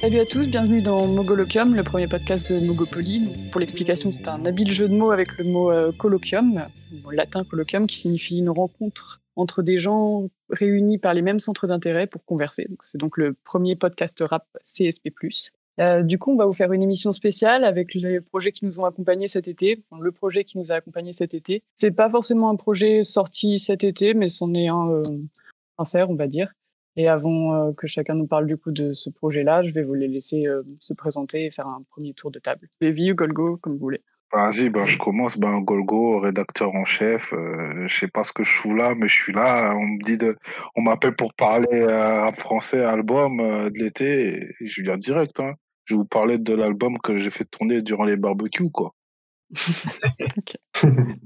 Salut à tous, bienvenue dans Mogoloquium, le premier podcast de Mogopoly. Pour l'explication, c'est un habile jeu de mots avec le mot euh, colloquium, mot latin colloquium, qui signifie une rencontre entre des gens réunis par les mêmes centres d'intérêt pour converser. C'est donc le premier podcast rap CSP+. Euh, du coup, on va vous faire une émission spéciale avec les projets qui nous ont accompagnés cet été. Le projet qui nous a accompagnés cet été. C'est pas forcément un projet sorti cet été, mais c'en est un euh, sincère, on va dire. Et avant euh, que chacun nous parle du coup de ce projet-là, je vais vous les laisser se présenter et faire un premier tour de table. Lévi ou Golgo, comme vous voulez. Vas-y, ben, je commence. Ben, Golgo, rédacteur en chef. Euh, je sais pas ce que je fous là, mais je suis là. On me dit de, on m'appelle pour parler euh, français album euh, de l'été. Je viens direct. Hein. Je vais vous parler de l'album que j'ai fait tourner durant les barbecues, quoi.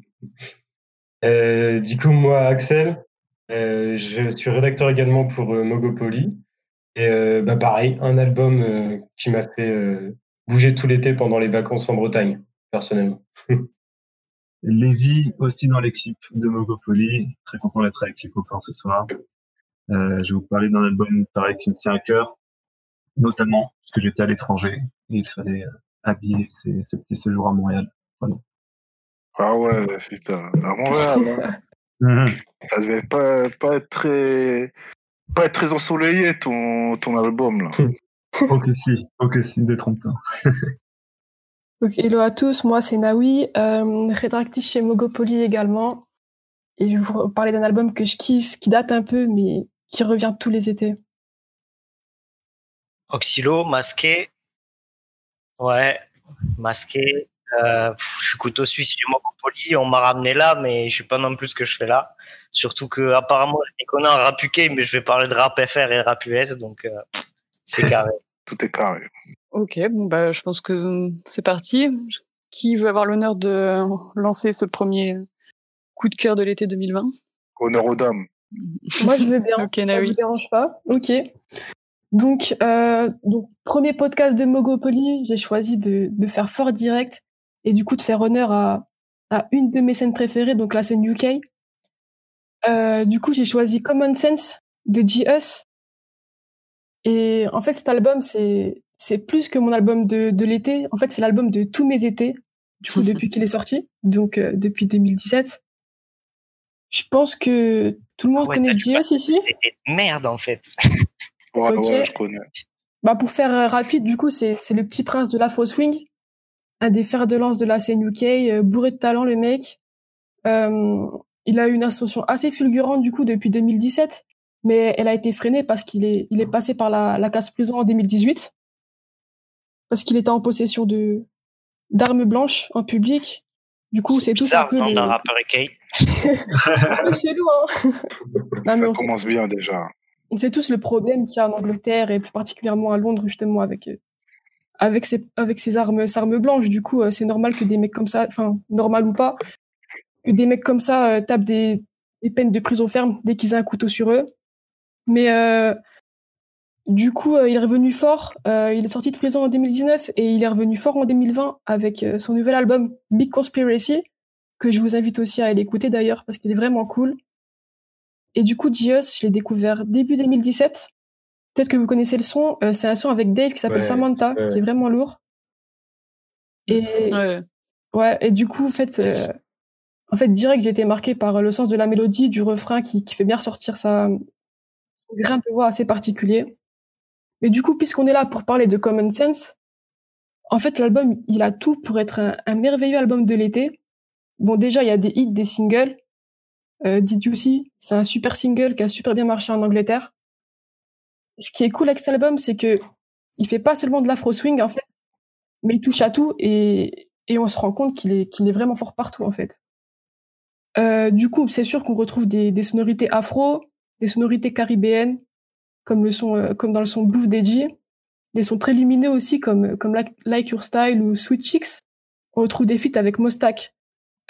Euh, du coup, moi, Axel, je suis rédacteur également pour Mogopoly. Et bah, pareil, un album qui m'a fait bouger tout l'été pendant les vacances en Bretagne, personnellement. Lévi aussi dans l'équipe de Mogopoly. Très content d'être avec les copains ce soir. Euh, je vais vous parler d'un album pareil qui me tient à cœur, notamment parce que j'étais à l'étranger et il fallait euh, habiller ces, ces petits séjours à Montréal. Voilà. Ah ouais, putain. À Montréal, hein. Ça devait pas, pas être très, pas être très ensoleillé ton, ton album, là. Que si, que si, détrompe-toi. Donc, hello à tous, moi c'est Naoui, euh, rédactrice chez Mogopoly également. Et je vais vous parler d'un album que je kiffe, qui date un peu, mais qui revient tous les étés. Oxylo, masqué. Ouais, masqué. Euh, pff, je suis couteau suisse chez Mogopoly. On m'a ramené là, mais je sais pas non plus ce que je fais là. Surtout que apparemment, je connais en rap UK, mais je vais parler de rap FR et rap US, donc euh, c'est carré. Tout est carré. Ok, bon bah je pense que c'est parti. Qui veut avoir l'honneur de lancer ce premier coup de cœur de l'été 2020 Honneur aux dames. Moi je veux bien, Ok, ça vous dérange pas? Ok. Donc, euh, donc, premier podcast de Mogopoly, j'ai choisi de, de faire fort direct et du coup de faire honneur à, à une de mes scènes préférées, donc la scène UK. Euh, du coup, j'ai choisi Common Sense de G.Us. Et en fait, cet album, c'est c'est plus que mon album de, de l'été. En fait, c'est l'album de tous mes étés, du coup, depuis qu'il est sorti, donc euh, depuis 2017. Je pense que tout le monde Ah ouais, connaît G.Us ici. Merde, en fait. Ouais, Ok. ouais, je connais. Bah pour faire euh, rapide, du coup, c'est c'est le petit prince de l'afro swing, un des fers de lance de la scène UK, euh, bourré de talent le mec. Euh, il a eu une ascension assez fulgurante du coup depuis 2017, mais elle a été freinée parce qu'il est il est passé par la la casse prison en 2018 parce qu'il était en possession de d'armes blanches en public. Du coup, c'est tout un peu nom le... d'un rappeur peu chelou, hein. Non, Ça on sait- commence bien déjà. on sait tous le problème qu'il y a en Angleterre et plus particulièrement à Londres justement avec euh, avec ces avec ces armes ces armes blanches du coup euh, c'est normal que des mecs comme ça enfin normal ou pas que des mecs comme ça euh, tapent des, des peines de prison ferme dès qu'ils ont un couteau sur eux mais euh, du coup euh, il est revenu fort Euh, il est sorti de prison en 2019 et il est revenu fort en 2020 avec euh, son nouvel album Big Conspiracy que je vous invite aussi à aller écouter d'ailleurs parce qu'il est vraiment cool et du coup, Gios, je l'ai découvert début 2017. Peut-être que vous connaissez le son. euh, c'est un son avec Dave qui s'appelle Ouais, Samantha, ouais. qui est vraiment lourd. Et Ouais. ouais, et du coup, en fait, euh, en fait, direct, j'ai été marqué par le sens de la mélodie, du refrain qui, qui fait bien ressortir sa son grain de voix assez particulier. Mais du coup, puisqu'on est là pour parler de Common Sense, en fait, l'album, il a tout pour être un, merveilleux album de l'été. Bon, déjà, il y a des hits, des singles. Euh, Did You See, c'est un super single qui a super bien marché en Angleterre. Ce qui est cool avec cet album, c'est que il fait pas seulement de l'afro swing en fait, mais il touche à tout et, et on se rend compte qu'il est, est vraiment fort partout en fait. Euh, du coup, c'est sûr qu'on retrouve des sonorités afro, des sonorités caribéennes, comme le son, euh, comme dans le son Bouffe d'Edgy, des sons très lumineux aussi comme comme like, Your Style ou Sweet Chicks. On retrouve des feats avec Mostak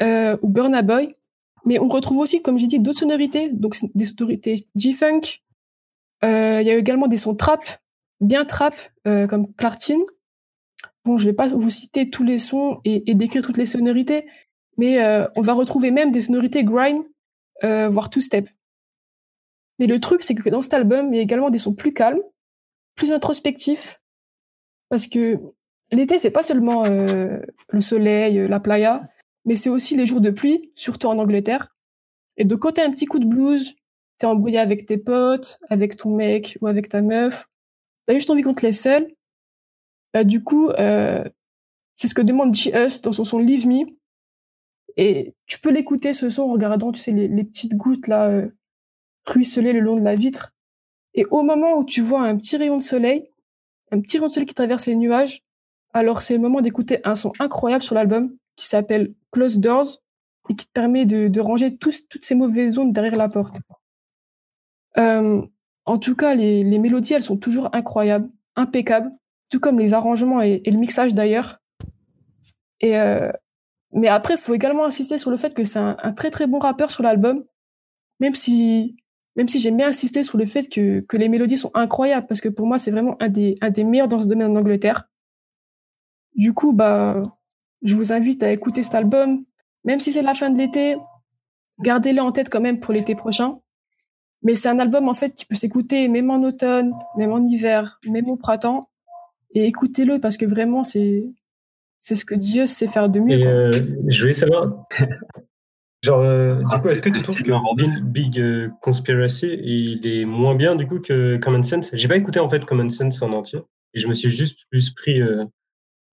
euh, ou Burna Boy. Mais on retrouve aussi, comme j'ai dit, d'autres sonorités, donc des sonorités G-Funk. Euh, il y a également des sons trap, bien trap, euh, comme Clartin. Bon, je vais pas vous citer tous les sons et, décrire toutes les sonorités, mais euh, on va retrouver même des sonorités grime, voire two-step. Mais le truc, c'est que dans cet album, il y a également des sons plus calmes, plus introspectifs, parce que l'été, c'est pas seulement le soleil, la playa, mais c'est aussi les jours de pluie, surtout en Angleterre. Et de quand t'as un petit coup de blues, t'es embrouillé avec tes potes, avec ton mec ou avec ta meuf, t'as juste envie qu'on te laisse seul, bah, du coup, euh, c'est ce que demande G.Us dans son son Leave Me. Et tu peux l'écouter, ce son, en regardant, tu sais, les, petites gouttes là, euh, ruisseler le long de la vitre. Et au moment où tu vois un petit rayon de soleil, un petit rayon de soleil qui traverse les nuages, alors c'est le moment d'écouter un son incroyable sur l'album qui s'appelle Close Doors et qui te permet de, ranger toutes ces mauvaises ondes derrière la porte. Euh, en tout cas, les, mélodies, elles sont toujours incroyables, impeccables, tout comme les arrangements et, le mixage d'ailleurs. Et euh, mais après, il faut également insister sur le fait que c'est un, très très bon rappeur sur l'album, même si même si j'aime bien insister sur le fait que, que les mélodies sont incroyables, parce que pour moi, c'est vraiment un des, un des meilleurs dans ce domaine en Angleterre. Du coup, bah, je vous invite à écouter cet album, même si c'est la fin de l'été, gardez-le en tête quand même pour l'été prochain. Mais c'est un album en fait qui peut s'écouter même en automne, même en hiver, même au printemps. Et écoutez-le parce que vraiment c'est c'est ce que Dieu sait faire de mieux. Euh, je voulais savoir, genre euh, du coup, est-ce que tu trouves que Big, euh, Conspiracy il est moins bien du coup que Common Sense? J'ai pas écouté en fait Common Sense en entier et je me suis juste plus pris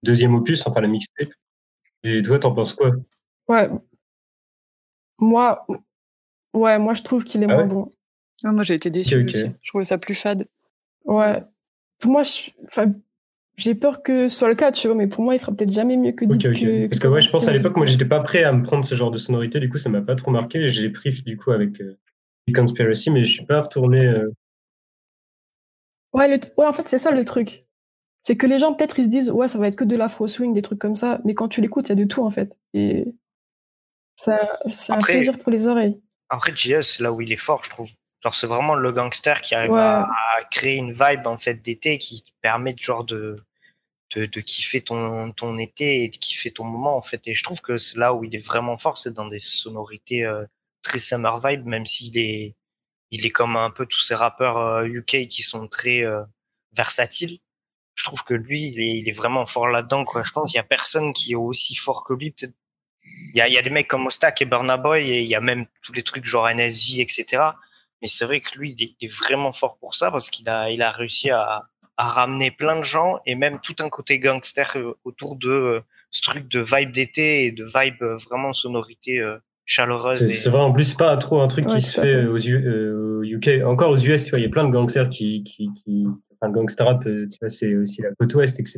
deuxième opus, enfin la mixtape. Et toi, t'en penses quoi? Ouais. Moi, ouais, moi je trouve qu'il est ah moins bon. moi j'ai été déçu aussi. Je trouvais ça plus fade. Ouais. Pour moi, j'ai peur que ce soit le cas, tu vois, mais pour moi, il fera peut-être jamais mieux que dit que. Parce que, ouais, je pense à l'époque, moi, j'étais pas prêt à me prendre ce genre de sonorité, du coup, ça m'a pas trop marqué. J'ai pris, du coup, avec euh, Conspiracy, mais je suis pas retourné. Euh. Ouais, ouais, en fait, c'est ça le truc c'est que les gens peut-être ils se disent ouais ça va être que de l'afro swing des trucs comme ça mais quand tu l'écoutes il y a de tout en fait et c'est un plaisir pour les oreilles après JS c'est là où il est fort je trouve genre c'est vraiment le gangster qui arrive à, créer une vibe en fait d'été qui permet genre de de, de kiffer ton ton été et de kiffer ton moment en fait et je trouve que c'est là où il est vraiment fort c'est dans des sonorités euh, très summer vibe même s'il est il est comme un peu tous ces rappeurs UK euh, qui sont très euh, versatiles je trouve que lui, il est, il est vraiment fort là-dedans. Quoi. Je pense qu'il y a personne qui est aussi fort que lui. Peut-être il y a, il y a des mecs comme Ostak et Burna Boy et il y a même tous les trucs genre NSJ, etc. Mais c'est vrai que lui, il est, vraiment fort pour ça parce qu'il a, il a réussi à, à ramener plein de gens et même tout un côté gangster euh, autour de euh, ce truc de vibe d'été et de vibe euh, vraiment sonorité chaleureuse. C'est vrai, en plus, pas trop un truc qui se fait, aux, UK. Encore aux US, tu vois, il y a plein de gangsters qui, qui, qui, enfin, gangster rap, tu vois, c'est aussi la côte ouest, etc.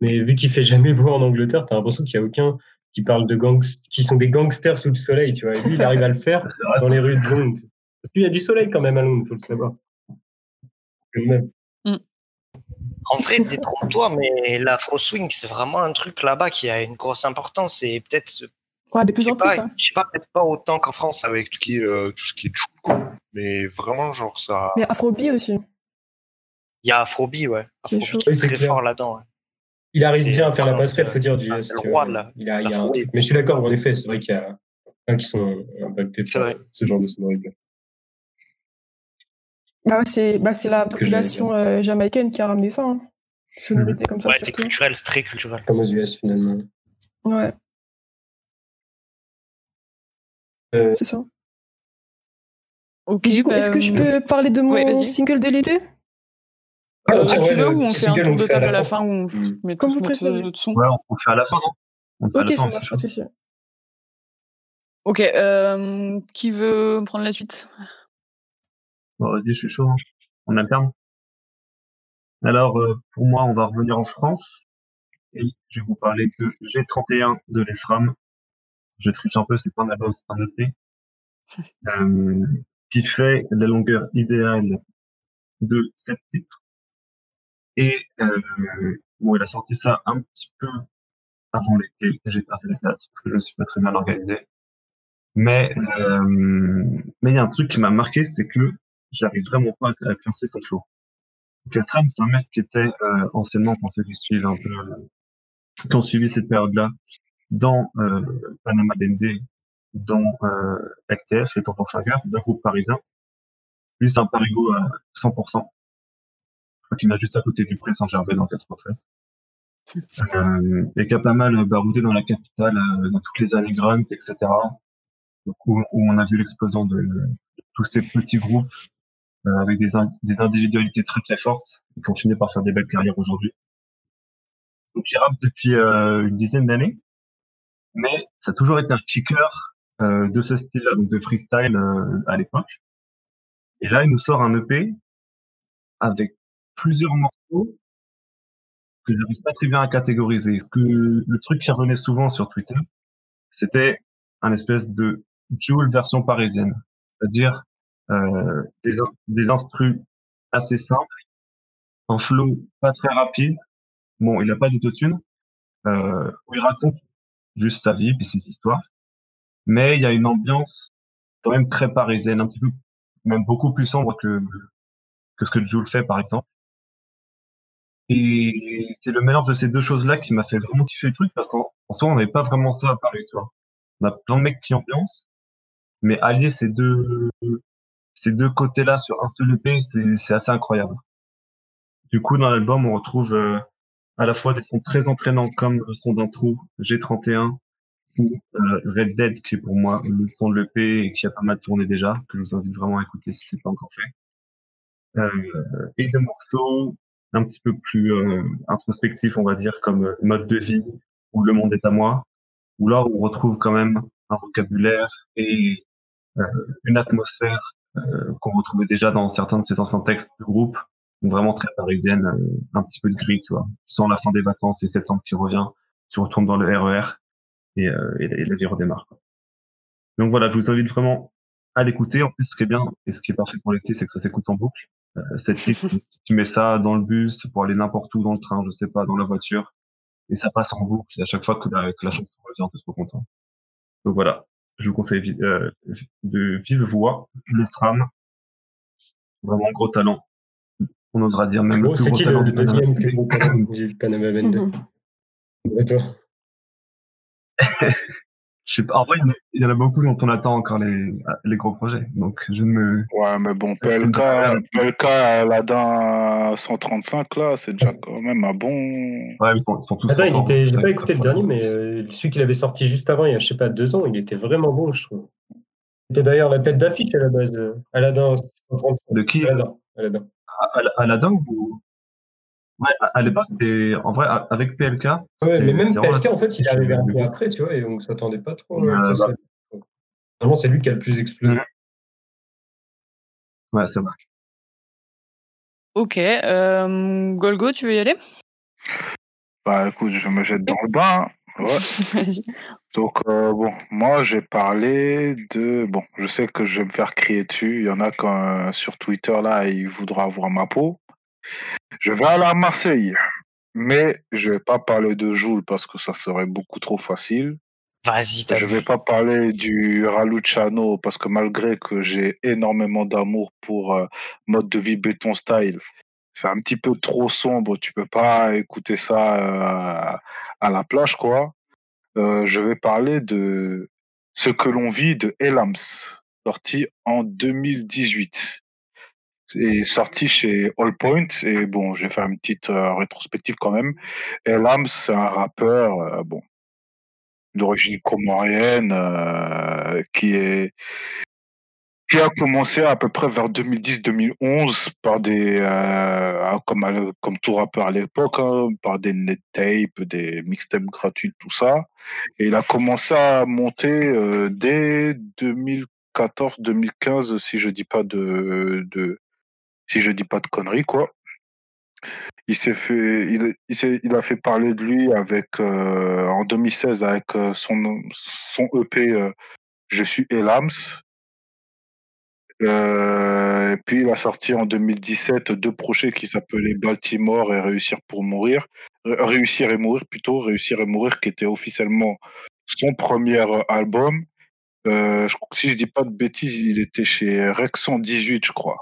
Mais vu qu'il fait jamais beau en Angleterre, t'as l'impression qu'il y a aucun qui parle de gangs, qui sont des gangsters sous le soleil, tu vois. Et lui, il arrive à le faire dans les rues de Londres. Parce qu'il y a du soleil quand même à Londres, faut le savoir. Mm. En vrai, détrompe-toi, mais l'afro swing, c'est vraiment un truc là-bas qui a une grosse importance et peut-être. Ouais, de plus en plus. Hein. Je sais pas, peut-être pas autant qu'en France avec tout ce qui est, euh, tout ce qui est mais vraiment, genre ça. Mais afrobeat aussi. Il y a Afrobi, ouais. Afrobi qui est très fort là-dedans. Il arrive bien à faire la passerelle, faut dire. Du, ah, c'est le roi de la. Il a, il a un... Mais je suis d'accord, en effet, c'est vrai qu'il y a un qui sont impactés par ce genre de sonorité. Bah c'est bah la population euh, jamaïcaine qui a ramené ça. Hein. Sonorité comme ça. Ouais, c'est culturel, c'est très culturel. Comme aux US finalement. Ouais. Euh... C'est ça. Ok. Bah, est-ce que je peux parler de mon single de l'été? Euh, ah, tu veux ou on fait un tour de table à la fin ou on met Comme vous préférez. Notre son Ouais, on fait à la fin, non? Ok, ça marche, pas de souci. Ok, euh, qui veut prendre la suite? Bon, vas-y, je suis chaud. Hein. On alterne. Alors, euh, pour moi, on va revenir en France. Et je vais vous parler de G31 de l'ESRAM. Je triche un peu, c'est pas un album, c'est un EP. Euh, qui fait la longueur idéale de 7 titres. Et euh, bon, il a sorti ça un petit peu avant l'été. J'ai perdu les dates parce que je ne suis pas très bien organisé. Mais mais il y a un truc qui m'a marqué, c'est que j'arrive vraiment pas à classer son flow. Castram, c'est un mec qui était anciennement, quand ceux qui un peu, qui ont suivi cette période-là, dans Panama BND, dans euh, FTF, les Tontons Chagrin, d'un groupe parisien. Lui, c'est un parigo à 100%. Je crois qu'il est juste à côté du Pré Saint-Gervais dans 93. Euh, et qui a pas mal baroudé dans la capitale, euh, dans toutes les années Grunt, etc. Donc, où, on a vu l'explosion de, tous ces petits groupes euh, avec des, des individualités très très fortes et qui ont fini par faire des belles carrières aujourd'hui. Donc il rappe depuis euh, une dizaine d'années, mais ça a toujours été un kicker euh, de ce style-là, donc de freestyle euh, à l'époque. Et là, il nous sort un EP avec plusieurs morceaux que j'arrive pas très bien à catégoriser. Ce que le truc qui revenait souvent sur Twitter, c'était un espèce de Joule version parisienne, c'est-à-dire euh, des, des instrus assez simples, un flow pas très rapide. Bon, il a pas d'autotune, euh, où il raconte juste sa vie puis ses histoires, mais il y a une ambiance quand même très parisienne, un petit peu, même beaucoup plus sombre que que ce que Jules fait par exemple. Et c'est le mélange de ces deux choses-là qui m'a fait vraiment kiffer le truc parce qu'en soi, on n'avait pas vraiment ça à Paris, tu vois. On a plein de mecs qui ambiancent, mais allier ces deux, ces deux côtés-là sur un seul EP, c'est assez incroyable. Du coup, dans l'album, on retrouve euh, à la fois des sons très entraînants comme le son d'intro G31 ou euh, Red Dead qui est pour moi le son de l'EP et qui a pas mal tourné déjà, que je vous invite vraiment à écouter si c'est pas encore fait. Euh, et des morceaux un petit peu plus euh, introspectifs, on va dire, comme euh, Mode de vie ou Le monde est à moi, où là on retrouve quand même un vocabulaire et euh, une atmosphère qu'on retrouvait déjà dans certains de ces anciens textes de groupe, vraiment très parisienne, un petit peu de gris, tu vois. Sans la fin des vacances et septembre qui revient, tu retournes dans le RER et, euh, et, la vie redémarre. Donc voilà, je vous invite vraiment à l'écouter. En plus, ce qui est bien et ce qui est parfait pour l'été, c'est que ça s'écoute en boucle. Euh, cette tu mets ça dans le bus pour aller n'importe où dans le train, je sais pas, dans la voiture, et ça passe en boucle. Et à chaque fois que la, que la chanson revient, t'es trop content. Donc voilà, je vous conseille euh, de vive voix, l'Estram. Vraiment gros talent. On osera dire même le plus gros talent le du deuxième plus gros talent du Panama 22 Et toi? je sais pas, en vrai, il y, en a beaucoup dont on attend encore les, les gros projets. Donc, je ne me. Ouais, mais bon, PLK, PLK Aladdin 135, là, c'est déjà quand même un bon. Ouais, ils sont, ils sont tous. Attends, il était, j'ai pas écouté le dernier, mais euh, celui qu'il avait sorti juste avant, il y a, je sais pas, deux ans, il était vraiment bon, je trouve. C'était d'ailleurs la tête d'affiche à la base de Aladdin 135. De qui? Aladdin. Aladdin. Aladdin ou Ouais, à, l'époque, c'était en vrai avec PLK. Ouais, mais même PLK, en fait, il est arrivé un peu après, tu vois, et on ne s'attendait pas trop. Euh, bah. Vraiment, c'est lui qui a le plus explosé. Ouais, c'est vrai. Ok. Euh, Golgo, tu veux y aller? Bah écoute, je me jette dans le bain. Ouais. Donc euh, bon, moi j'ai parlé de bon, je sais que je vais me faire crier dessus. Il y en a quand sur Twitter là, il voudra avoir ma peau. Je vais aller à Marseille, mais je vais pas parler de Joule parce que ça serait beaucoup trop facile. Vas-y, Je vais pas parler du Raluciano parce que malgré que j'ai énormément d'amour pour euh, mode de vie béton style, c'est un petit peu trop sombre. Tu peux pas écouter ça euh, à la plage, quoi. Euh, je vais parler de ce que l'on vit de Elams, sorti en 2018 est sorti chez All Point et bon, j'ai fait une petite euh, rétrospective quand même. Et Lams, c'est un rappeur, euh, bon, d'origine comorienne, euh, qui est qui a commencé à peu près vers 2010-2011 par des comme comme tout rappeur à l'époque hein, par des net tapes des mixtapes gratuits tout ça et il a commencé à monter dès 2014-2015 si je dis pas de si je dis pas de conneries, quoi. Il s'est fait, il, a fait parler de lui avec euh, en 2016 avec euh, son son EP euh, Je suis Elams. et puis il a sorti en 2017 deux projets qui s'appelaient Baltimore et Réussir pour mourir, Réussir et mourir plutôt, Réussir et mourir qui était officiellement son premier album je, si je dis pas de bêtises, il était chez Rex 118, je crois.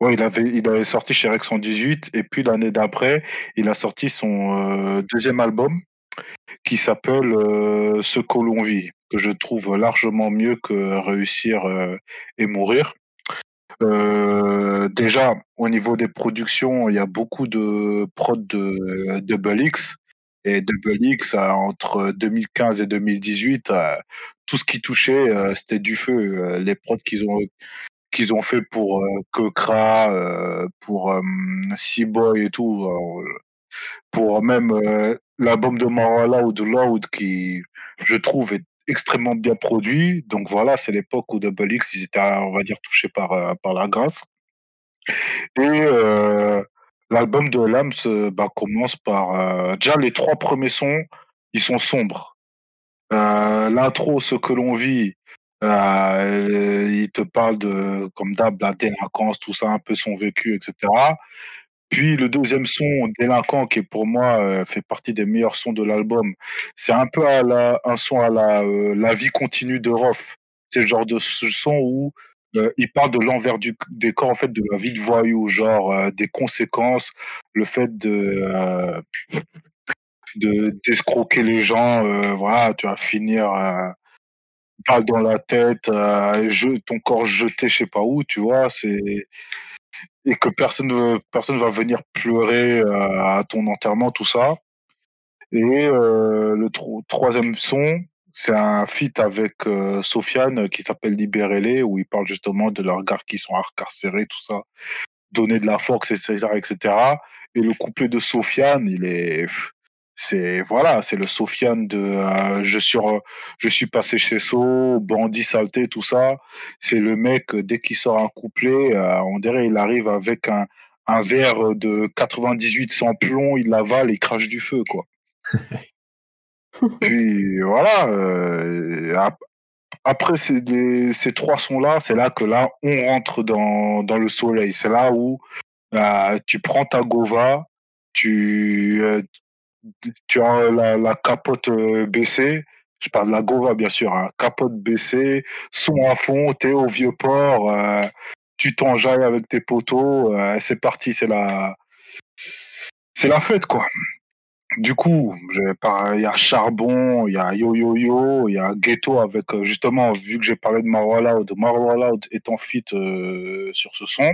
Ouais, il avait, il avait sorti chez Rex 118, et puis l'année d'après, il a sorti son euh, deuxième album qui s'appelle euh, Ce que l'on vit, que je trouve largement mieux que Réussir euh, et Mourir. Déjà, au niveau des productions, il y a beaucoup de prod de Double X. Et Double X, entre 2015 et 2018, tout ce qui touchait, c'était du feu. Les prods qu'ils ont qu'ils ont fait pour Kokra, pour Seaboy et tout, pour même l'album de Marala ou de Loud qui, je trouve, est extrêmement bien produit. Donc voilà, c'est l'époque où Double X, ils étaient, on va dire, touchés par, euh, par la grâce. Et euh, l'album de Lams bah, commence par... Euh, déjà, les trois premiers sons, ils sont sombres. L'intro, ce que l'on vit, il te parle de, comme d'hab, la délinquance, tout ça, un peu son vécu, etc. Puis le deuxième son, Délinquant, qui pour moi euh, fait partie des meilleurs sons de l'album, c'est un peu un son à la, euh, la vie continue de Roth. C'est le genre de son où euh, il parle de l'envers du décor, en fait, de la vie de voyou, genre des conséquences, le fait de de d'escroquer les gens, voilà, tu vas finir dans la tête, je, ton corps jeté je sais pas où, tu vois, c'est et que personne ne personne va venir pleurer euh, à ton enterrement, tout ça. Et euh, le troisième son, c'est un feat avec euh, Sofiane qui s'appelle Libérez-les, où il parle justement de leurs gars qui sont incarcérés, tout ça, donner de la force, etc., etc. Et le couplet de Sofiane, il est, c'est voilà, c'est le Sofiane de euh, je suis je suis passé chez So, bandit saleté, tout ça. C'est le mec dès qu'il sort un couplet, euh, on dirait il arrive avec un, un verre de 98 sans plomb, il l'avale, il crache du feu quoi. Puis voilà. Euh, après ces, ces trois sons là, c'est là que là on rentre dans, dans le soleil. C'est là où tu prends ta gova, tu tu as la, capote euh, baissée. Je parle de la Gova, bien sûr. Hein. Capote baissée, son à fond, t'es au vieux port, euh, tu t'enjailles avec tes poteaux. Euh, c'est parti, c'est la, c'est la fête, quoi. Du coup, il y a Charbon, il y a Yo Yo Yo, il y a Ghetto avec, justement, vu que j'ai parlé de Marwa Loud, Marwa Loud étant fit sur ce son.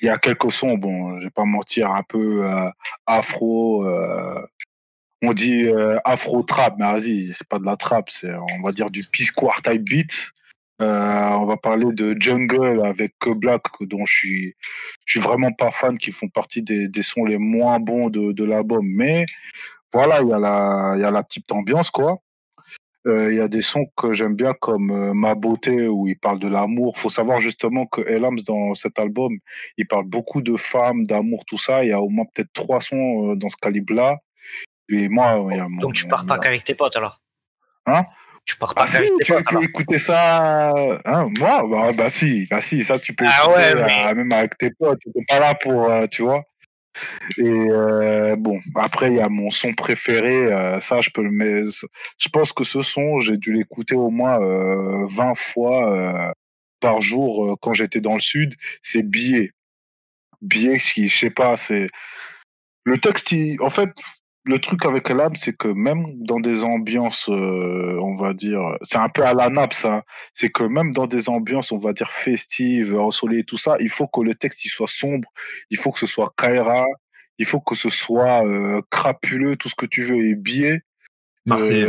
Il y a quelques sons, bon, je vais pas mentir, un peu euh, afro. Euh, on dit euh, afro trap, mais vas-y, c'est pas de la trap, c'est on va dire du P-Square type beat. on va parler de Jungle avec Black, dont je suis, je suis vraiment pas fan, qui font partie des, des sons les moins bons de, l'album. Mais voilà, il y il y a la petite ambiance, quoi. Euh, il y a des sons que j'aime bien comme euh, Ma beauté où il parle de l'amour. Faut savoir justement que Elams dans cet album, il parle beaucoup de femmes, d'amour, tout ça. Il y a au moins peut-être trois sons euh, dans ce calibre-là. Et moi, donc tu pars pas qu'avec tes potes alors? Hein? Tu pars pas ah, si, tu peux écouter ça hein, moi? Bah, bah, si. Bah si ça tu peux ah ouais, même avec tes potes. Tu pas là pour tu vois? Et euh, bon, après, il y a mon son préféré. Euh, ça, je peux le mettre. Je pense que ce son, j'ai dû l'écouter au moins 20 euh, fois par jour quand j'étais dans le sud. C'est Billet. Billet, qui, je sais pas, c'est. Le texte, en fait, le truc avec l'âme, c'est que même dans des ambiances, on va dire, c'est un peu à la nappe, ça. C'est que même dans des ambiances, on va dire festives, ensoleillées, tout ça, il faut que le texte il soit sombre, il faut que ce soit Kaira, il faut que ce soit crapuleux, tout ce que tu veux, et biais. Marseille.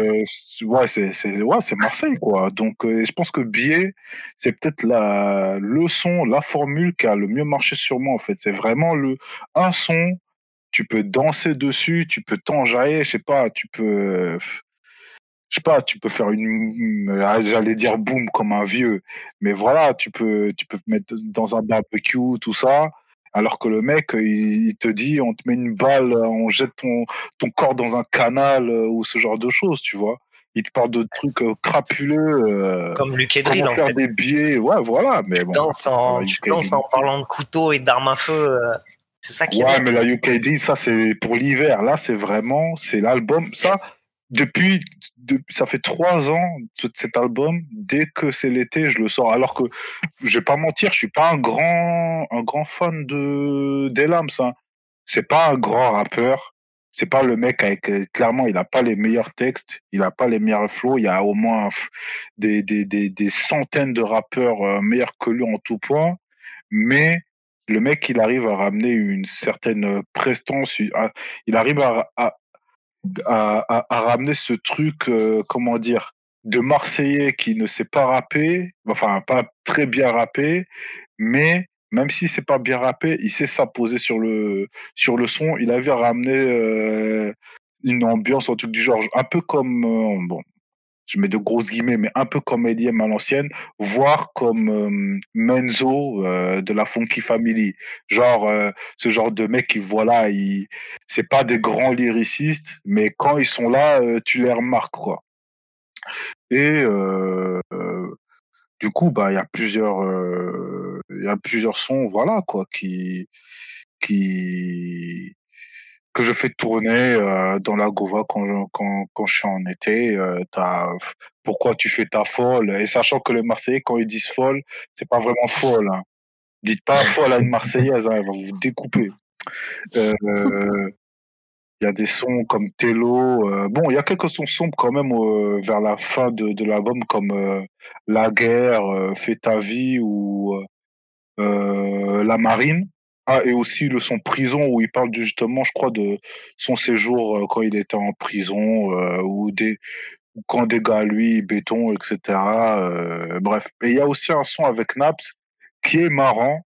ouais, c'est ouais, c'est Marseille quoi. Donc je pense que biais, c'est peut-être la le son, la formule qui a le mieux marché sur moi en fait. C'est vraiment le un son tu peux danser dessus, tu peux t'enjailler, je sais pas, tu peux, je sais pas, tu peux faire une, ah, j'allais dire boum comme un vieux, mais voilà, tu peux, tu peux mettre dans un barbecue, tout ça, alors que le mec, il, te dit, on te met une balle, on jette ton, ton corps dans un canal euh, ou ce genre de choses, tu vois. Il te parle de trucs euh, crapuleux. Euh, comme Luc Edril, en faire des billets, ouais, voilà. Mais bon, en, tu danses en parlant de couteau et d'armes à feu. C'est ça qui Ouais, mais la UKD, ça, c'est pour l'hiver. Là, c'est vraiment, c'est l'album. Ça, depuis, ça fait trois ans cet album. Dès que c'est l'été, je le sors. Alors que je vais pas mentir, je suis pas un grand, un grand fan de d'Elams. Hein. C'est pas un grand rappeur. C'est pas le mec avec clairement, il a pas les meilleurs textes, il a pas les meilleurs flows. Il y a au moins des, des, des, des centaines de rappeurs euh, meilleurs que lui en tout point. Mais le mec, il arrive à ramener une certaine prestance. Il arrive à, ramener ce truc, euh, comment dire, de Marseillais qui ne sait pas rapper, enfin pas très bien rapper, mais même si c'est pas bien rappé, il sait s'imposer sur le sur le son. Il avait ramené euh, une ambiance, un truc du genre, un peu comme euh, bon, je mets de grosses guillemets, mais un peu comme Eliem à l'ancienne, voire comme euh, Menzo euh, de la Funky Family. Genre, euh, ce genre de mec qui, voilà, il... c'est pas des grands lyricistes, mais quand ils sont là, tu les remarques, quoi. Et du coup, bah, il y a plusieurs, il y a plusieurs sons, voilà, quoi, qui, qui, que je fais tourner euh, dans la Gova quand je, quand, quand je suis en été. Euh, pourquoi tu fais ta folle? Et sachant que les Marseillais, quand ils disent folle, c'est pas vraiment folle. Hein. Dites pas folle à une Marseillaise, hein, elle va vous découper. Euh, il y a des sons comme Tello. bon, il y a quelques sons sombres quand même vers la fin de, de l'album, comme La guerre, Fais ta vie ou La marine. Ah, et aussi le son prison où il parle justement, je crois, de son séjour euh, quand il était en prison euh, ou des quand des gars lui béton, etc. Euh, bref, et il y a aussi un son avec Naps qui est marrant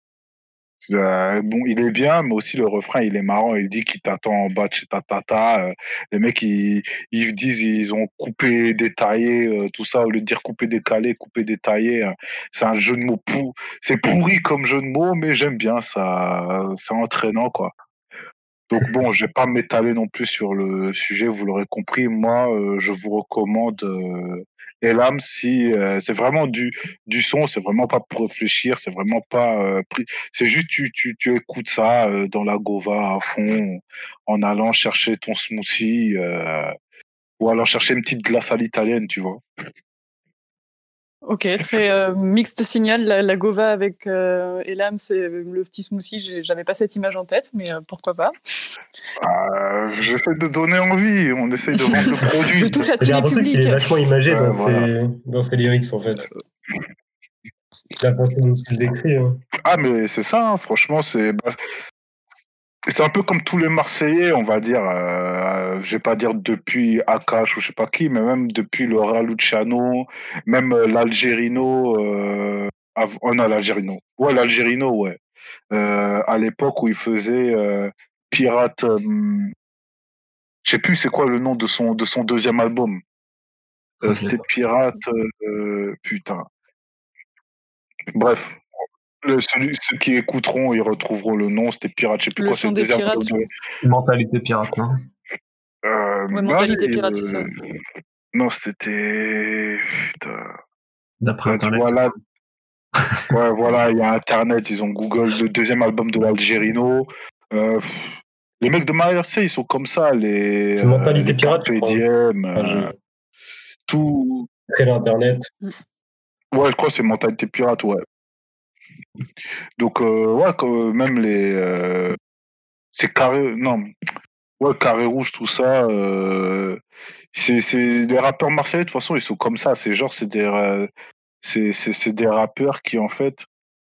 euh, bon, il est bien, mais aussi le refrain, il est marrant. Il dit qu'il t'attend en bas de chez ta tata. Euh, les mecs, ils, ils disent ils ont coupé, détaillé, euh, tout ça. Au lieu de dire coupé, décalé, coupé, détaillé, c'est un jeu de mots. C'est pourri comme jeu de mots, mais j'aime bien ça. C'est entraînant, quoi. Donc bon, je vais pas m'étaler non plus sur le sujet, vous l'aurez compris. Moi, je vous recommande Elam si c'est vraiment du du son, c'est vraiment pas pour réfléchir, c'est vraiment pas c'est juste tu, tu, tu écoutes ça dans la gova à fond en allant chercher ton smoothie ou allant chercher une petite glace à l'italienne, tu vois. Ok, très euh, mixte signal, la, Gova avec euh, Elam, c'est euh, le petit smoothie, j'avais pas cette image en tête, mais euh, pourquoi pas J'essaie de donner envie, on essaie de vendre le produit. Je touche à tous J'ai l'impression qu'il est vachement imagé dans, ses, dans ses lyrics en fait. Il a pensé qu'il décrit. Hein. Ah mais c'est ça, hein, franchement, c'est... Bah, c'est un peu comme tous les Marseillais, on va dire. Euh, je vais pas dire depuis Akash ou je sais pas qui, mais même depuis le Raluciano, même euh, l'Algérino. Euh, oh non, l'Algérino. Ouais, l'Algérino, ouais. Euh, à l'époque où il faisait euh, Pirate. Euh, je sais plus c'est quoi le nom de son de son deuxième album. C'était Pirate. putain. Bref, le, celui, ceux qui écouteront, ils retrouveront le nom. C'était Pirate, je sais plus Le quoi. son C'est des pirates. album. Mentalité pirate, non Euh, Ouais, mentalité pirate, c'est ça. Non, c'était. Putain. D'après tu Internet. vois, là. Ouais, voilà, il y a Internet, ils ont Google, le deuxième album de l'Algérino. Euh, les mecs de Marseille, ils sont comme ça, les. C'est Mentalité les Pirate, Enfin, euh, je- tout. Après l'internet. Ouais, je crois que c'est Mentalité Pirate, ouais. Donc, euh, ouais, quand- même les. euh, c'est carré. Non. Ouais, carré rouge, tout ça. euh, c'est les rappeurs marseillais, de toute façon, ils sont comme ça. C'est genre, c'est des, euh, c'est des rappeurs qui, en fait,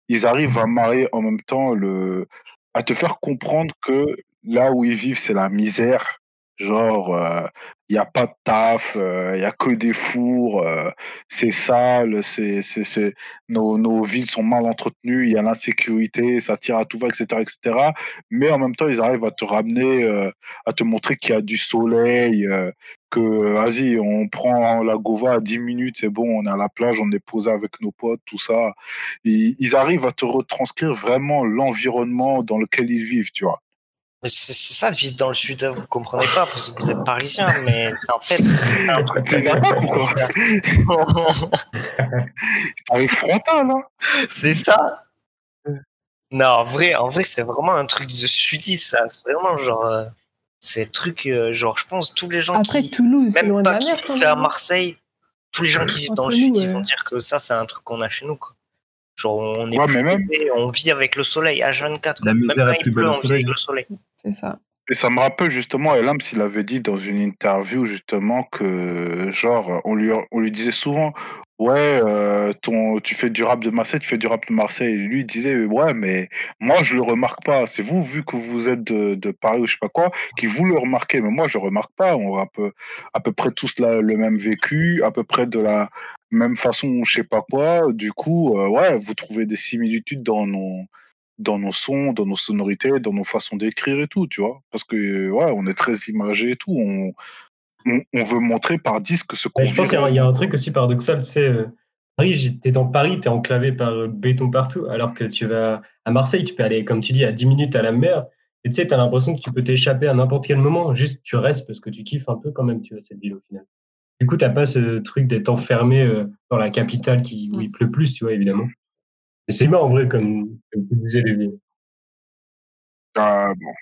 ils arrivent à marier en même temps le. à te faire comprendre que là où ils vivent, c'est la misère. Genre, il n'y a pas de taf, il y a que des fours, euh, c'est sale, c'est, c'est, c'est, nos, nos villes sont mal entretenues, il y a l'insécurité, ça tire à tout va, etc., etc. Mais en même temps, ils arrivent à te ramener, euh, à te montrer qu'il y a du soleil, euh, que, vas-y, on prend la Gova à 10 minutes, c'est bon, on est à la plage, on est posé avec nos potes, tout ça. Ils arrivent à te retranscrire vraiment l'environnement dans lequel ils vivent, tu vois. Mais c'est ça, vivre dans le sud, vous comprenez pas parce que vous êtes parisien, mais c'est en fait c'est un truc T'arrives frontal, hein C'est ça. Non, en vrai, en vrai, c'est vraiment un truc de sudiste, ça. C'est vraiment genre, euh, C'est le truc, euh, genre, je pense, tous les gens Après, qui. Toulouse, c'est Même pas qui vivent à même. Marseille, tous les gens qui vivent dans le sud, ils vont dire que ça, c'est un truc qu'on a chez nous, quoi. Genre, on est Ouais, plus mais même- équipés, on vit avec le soleil H24. La Même misère quand est il plus belle pleut, on vit avec le soleil. C'est ça. Et ça me rappelle justement, Elams, il avait dit dans une interview justement que, genre, on lui, on lui disait souvent, ouais, euh, ton, tu fais du rap de Marseille, tu fais du rap de Marseille. Et lui, il disait, ouais, mais moi, je le remarque pas. C'est vous, vu que vous êtes de, de Paris ou je sais pas quoi, qui vous le remarquez. Mais moi, je remarque pas. On a à peu, à peu près tous la- le même vécu, à peu près de la même façon, je sais pas quoi. Du coup, euh, ouais, vous trouvez des similitudes dans nos dans nos sons, dans nos sonorités, dans nos façons d'écrire et tout, tu vois. Parce que, ouais, on est très imagé et tout. On, on, on veut montrer par disque ce qu'on je pense qu'il y, a- y un truc aussi paradoxal, c'est euh, Paris, t'es dans Paris, t'es enclavé par euh, béton partout, alors que tu vas à Marseille, tu peux aller, comme tu dis, à 10 minutes à la mer, et tu sais, t'as l'impression que tu peux t'échapper à n'importe quel moment, juste tu restes parce que tu kiffes un peu quand même, tu vois, cette ville au final. Du coup, t'as pas ce truc d'être enfermé euh, dans la capitale qui, où il pleut plus, tu vois, évidemment. Et c'est bien en vrai, comme, comme tu disais, Lévi. Ah, bon.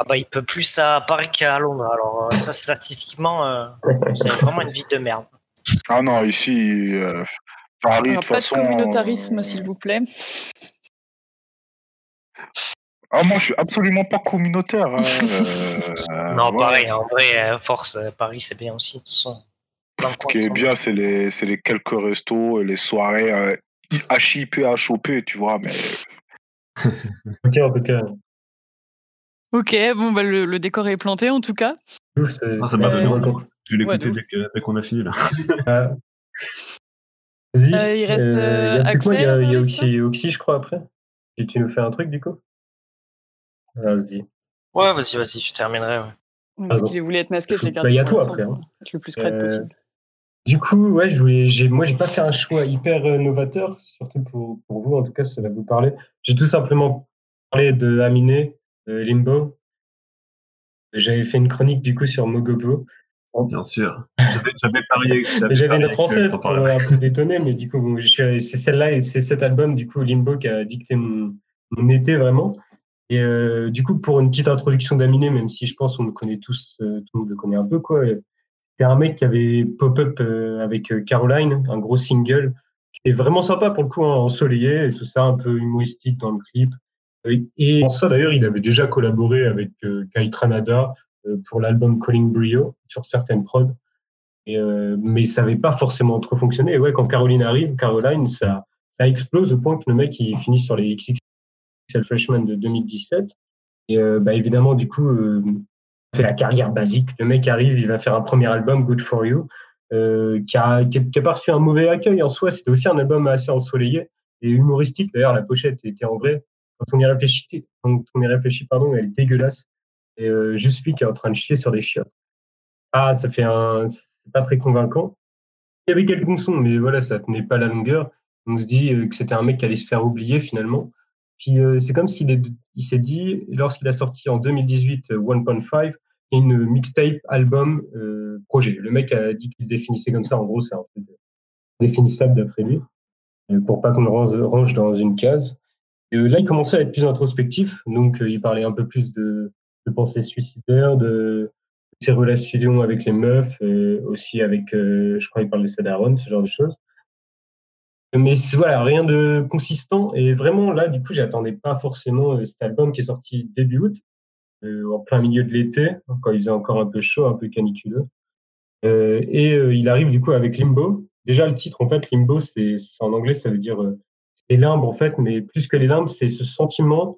Ah bah, il peut plus à Paris qu'à Londres. Alors, euh, ça, statistiquement, euh, c'est vraiment une vie de merde. Ah non, ici, euh, Paris, Alors, pas de communautarisme, euh, s'il vous plaît. Ah, moi, je suis absolument pas communautaire. hein, euh, non, pareil, en vrai, euh, force, euh, Paris, c'est bien aussi. De toute façon. Plein de Ce qui est bien, c'est les, c'est les quelques restos et les soirées euh, HIP, HOP, tu vois, mais Ok, en tout cas, Ok, bon, bah, le, le décor est planté en tout cas. ouf, Ah, ça m'a donné envie. Je vais l'écouter dès qu'on a fini là. Ah. Vas-y. Euh, il reste, Euh, il y a plus que moi, il y a, Axel, il y a Oxy, je crois, après. Et tu nous fais un truc, du coup? Vas-y. Ouais, vas-y, vas-y, je terminerai. ouais. Ouais, Parce qu'il voulait être masqué, je l'ai gardé. y a pour toi après, hein. être le plus crade Euh, possible. Du coup, ouais, je voulais, j'ai, moi, j'ai pas fait un choix hyper euh, novateur, surtout pour, pour vous, en tout cas, ça va vous parler. J'ai tout simplement parlé de Aminé, euh, Limbo. J'avais fait une chronique, du coup, sur Mogopo. Bien sûr. J'avais parié. J'avais une française pour un peu détonner, mais du coup, bon, je suis- c'est celle-là et c'est cet album, du coup, Limbo, qui a dicté mon, mon été vraiment. Et euh, du coup, pour une petite introduction d'Aminé, même si je pense qu'on le connaît tous, euh, tout le monde le connaît un peu, quoi. C'était un mec qui avait pop-up euh, avec euh, Caroline, un gros single, qui est vraiment sympa pour le coup, hein, ensoleillé et tout ça, un peu humoristique dans le clip. Euh, Et en ça, d'ailleurs, il avait déjà collaboré avec euh, Kai Tranada euh, pour l'album Calling Brio sur certaines prods. Euh, mais ça n'avait pas forcément trop fonctionné. Et ouais, quand Caroline arrive, Caroline, ça, explose au point que le mec il finit sur les XXL Freshman de 2017. Et euh, bah, évidemment, du coup, euh, fait la carrière basique. Le mec arrive, il va faire un premier album, Good for You, euh, qui, a, qui, a, pas reçu un mauvais accueil en soi. C'était aussi un album assez ensoleillé et humoristique. D'ailleurs, la pochette était en vrai. Quand on y réfléchit, quand on y réfléchit, pardon, elle est dégueulasse. Et euh, juste lui qui est en train de chier sur des chiottes. Ah, ça fait un, c'est pas très convaincant. Il y avait quelques sons, mais voilà, ça tenait pas la longueur. On se dit euh, que c'était un mec qui allait se faire oublier finalement. Puis euh, c'est comme s'il est, il s'est dit, lorsqu'il a sorti en 2018 euh, 1.5, il y a une mixtape, album, euh, projet. Le mec a dit qu'il définissait comme ça. En gros, c'est un truc définissable d'après lui, euh, pour pas qu'on le range, dans une case. Et euh, là, il commençait à être plus introspectif, donc euh, il parlait un peu plus de, de pensées suicidaires, de ses relations avec les meufs, euh, aussi avec, euh, je crois, il parle de Sadaron, ce genre de choses. Mais voilà, rien de consistant. Et vraiment, là, du coup, j'attendais pas forcément euh, cet album qui est sorti début août, euh, en plein milieu de l'été, quand il faisait encore un peu chaud, un peu caniculeux. Euh, et il arrive du coup avec Limbo. Déjà, le titre, en fait, Limbo, c'est en anglais, ça veut dire les limbes, en fait, mais plus que les limbes, c'est ce sentiment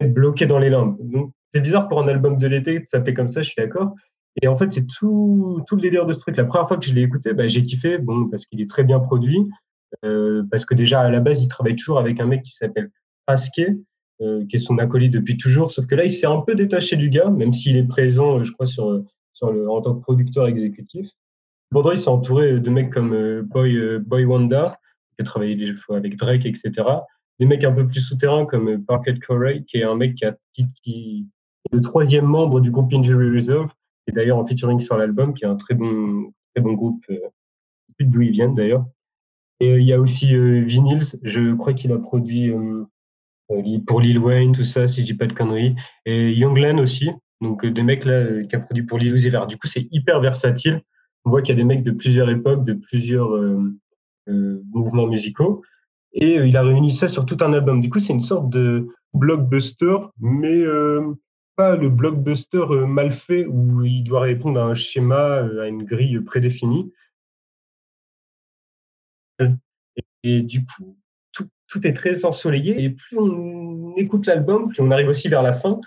d'être bloqué dans les limbes. Donc, c'est bizarre pour un album de l'été de s'appeler comme ça, je suis d'accord. Et en fait, c'est tout, tout le délire de ce truc. La première fois que je l'ai écouté, bah, j'ai kiffé, bon, parce qu'il est très bien produit, parce que déjà, à la base, il travaille toujours avec un mec qui s'appelle Pasquet, euh, qui est son acolyte depuis toujours, sauf que là, il s'est un peu détaché du gars, même s'il est présent, euh, je crois, sur, en tant que producteur exécutif. Cependant, il s'est entouré de mecs comme euh, Boy, euh, Boy Wonder, qui a travaillé des fois avec Drake, etc. Des mecs un peu plus souterrains comme euh, Parquet Corey, qui est un mec qui, est le troisième membre du groupe Injury Reserve, est d'ailleurs en featuring sur l'album, qui est un très bon, très bon groupe, euh, plus d'où ils viennent d'ailleurs. Et il y a aussi euh, Vinyls, je crois qu'il a produit euh, pour Lil Wayne, tout ça, si je dis pas de conneries. Et Younglen aussi, Donc des mecs là qui a produit pour Lil Uzi Vert. Du coup, c'est hyper versatile. On voit qu'il y a des mecs de plusieurs époques, de plusieurs mouvements musicaux. Et il a réuni ça sur tout un album. Du coup, c'est une sorte de blockbuster, mais pas le blockbuster mal fait où il doit répondre à un schéma, à une grille prédéfinie. Et, du coup, tout, est très ensoleillé. Et plus on écoute l'album, plus on arrive aussi vers la fin,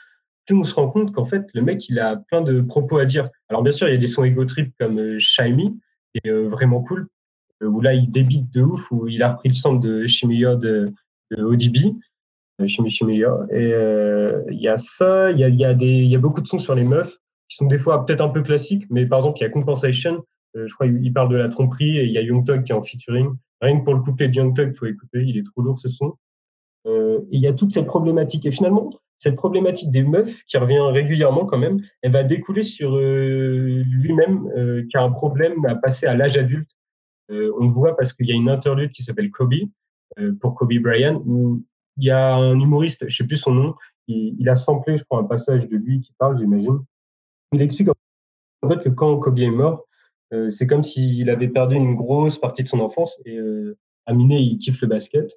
plus on se rend compte qu'en fait, le mec, il a plein de propos à dire. Alors, bien sûr, il y a des sons ego comme euh, Shiny, qui est euh, vraiment cool, euh, où là, il débite de ouf, où il a repris le son de Shimiya de, de ODB. Shimi Shimiya. Et il y a ça, il y a, y, a y a beaucoup de sons sur les meufs, qui sont des fois peut-être un peu classiques, mais par exemple, il y a Compensation, je crois qu'il parle de la tromperie, et il y a Young Thug qui est en featuring. Rien que pour le couplet de Young Thug, il faut écouter, il est trop lourd ce son. Euh, il y a toutes ces problématiques. Et finalement, cette problématique des meufs, qui revient régulièrement quand même, elle va découler sur euh, lui-même, euh, qui a un problème à passer à l'âge adulte. on le voit parce qu'il y a une interlude qui s'appelle Kobe, pour Kobe Bryant, où il y a un humoriste, je sais plus son nom, il, il a samplé, je crois, un passage de lui qui parle, j'imagine. Il explique en fait que quand Kobe est mort, c'est comme s'il avait perdu une grosse partie de son enfance. Et Aminé, il kiffe le basket.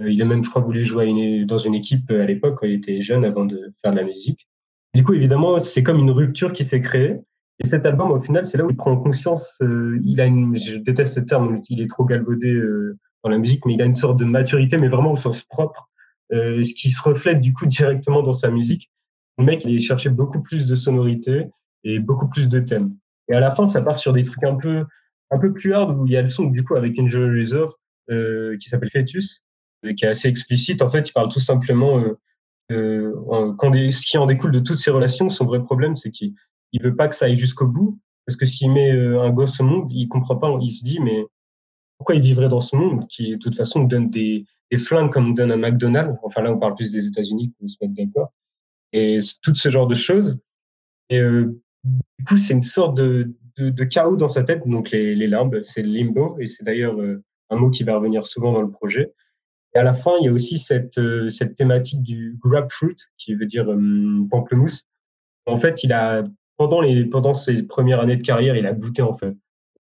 Euh, il a même, je crois, voulu jouer dans une équipe euh, à l'époque quand il était jeune avant de faire de la musique. Du coup, évidemment, c'est comme une rupture qui s'est créée. Et cet album, au final, c'est là où il prend conscience. Euh, il a je déteste ce terme, il est trop galvaudé dans la musique, mais il a une sorte de maturité, mais vraiment au sens propre, ce qui se reflète du coup directement dans sa musique. Le mec, il cherchait beaucoup plus de sonorité et beaucoup plus de thèmes. Et à la fin, ça part sur des trucs un peu, un peu plus hard où il y a le son du coup avec Injury Reserve qui s'appelle Fetus qui est assez explicite. En fait, il parle tout simplement euh, euh, quand ce qui en découle de toutes ces relations, son vrai problème, c'est qu'il il veut pas que ça aille jusqu'au bout, parce que s'il met euh, un gosse au monde, il comprend pas, il se dit mais pourquoi il vivrait dans ce monde qui de toute façon donne des, des flingues comme on donne à McDonald's? Enfin là, on parle plus des États-Unis qu'on se mettre d'accord. Et tout ce genre de choses. Et du coup, c'est une sorte de, de, chaos dans sa tête. Donc les, les limbes, c'est le limbo, et c'est d'ailleurs un mot qui va revenir souvent dans le projet. Et à la fin, il y a aussi cette, euh, cette thématique du grapefruit, qui veut dire euh, pamplemousse. En fait, il a, pendant, les, pendant ses premières années de carrière, il a goûté en fait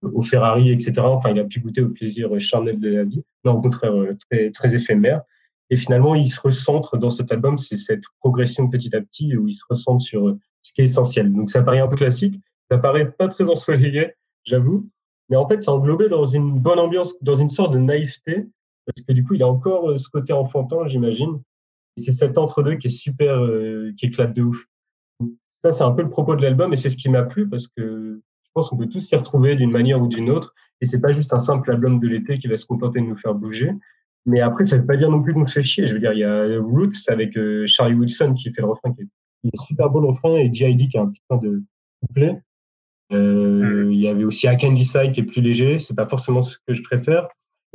au Ferrari, etc. Enfin, il a pu goûter au plaisir charnel de la vie, mais au contraire euh, très, très éphémère. Et finalement, il se recentre dans cet album, c'est cette progression petit à petit où il se recentre sur ce qui est essentiel. Donc ça paraît un peu classique, ça paraît pas très ensoleillé, j'avoue, mais en fait, c'est englobé dans une bonne ambiance, dans une sorte de naïveté parce que du coup, il a encore euh, ce côté enfantin, j'imagine. C'est cet entre-deux qui est super, euh, qui éclate de ouf. Ça, c'est un peu le propos de l'album et c'est ce qui m'a plu parce que je pense qu'on peut tous s'y retrouver d'une manière ou d'une autre. Et c'est pas juste un simple album de l'été qui va se contenter de nous faire bouger. Mais après, ça veut pas dire non plus qu'on se fait chier. Je veux dire, il y a Roots avec euh, Charlie Wilson qui fait le refrain, qui est, super beau le refrain, et G.I.D. qui a un petit peu de couplet. Euh, il y avait aussi I Can Decide qui est plus léger. C'est pas forcément ce que je préfère.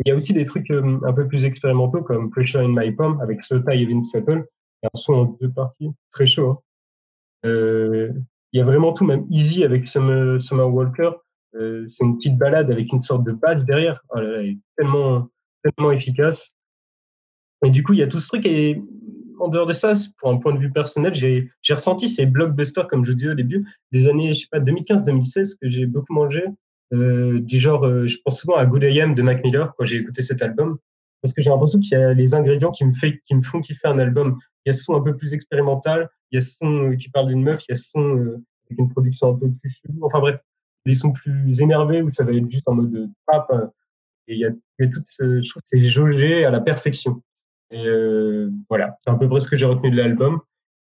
Il y a aussi des trucs euh, un peu plus expérimentaux comme Pressure in My Palm avec Sota et. Il y a un son en deux parties, très chaud. Hein. Euh, il y a vraiment tout, même Easy avec Summer, Summer Walker. C'est une petite balade avec une sorte de basse derrière. Oh là là, est tellement, tellement efficace. Et du coup, il y a tout ce truc. Et en dehors de ça, pour un point de vue personnel, j'ai ressenti ces blockbusters, comme je disais au début, des années, je sais pas, 2015-2016 que j'ai beaucoup mangé. Euh, du genre, euh, je pense souvent à Good AM de Mac Miller quand j'ai écouté cet album, parce que j'ai l'impression qu'il y a les ingrédients qui me, fait, qui me font kiffer un album. Il y a ce son un peu plus expérimental, il y a ce son euh, qui parle d'une meuf, il y a ce son avec une production un peu plus chelou. Enfin bref, des sons plus énervés où ça va être juste en mode trap. Et il y a, il y a tout ce, je trouve que c'est jaugé à la perfection. Et euh, voilà, c'est un peu près ce que j'ai retenu de l'album.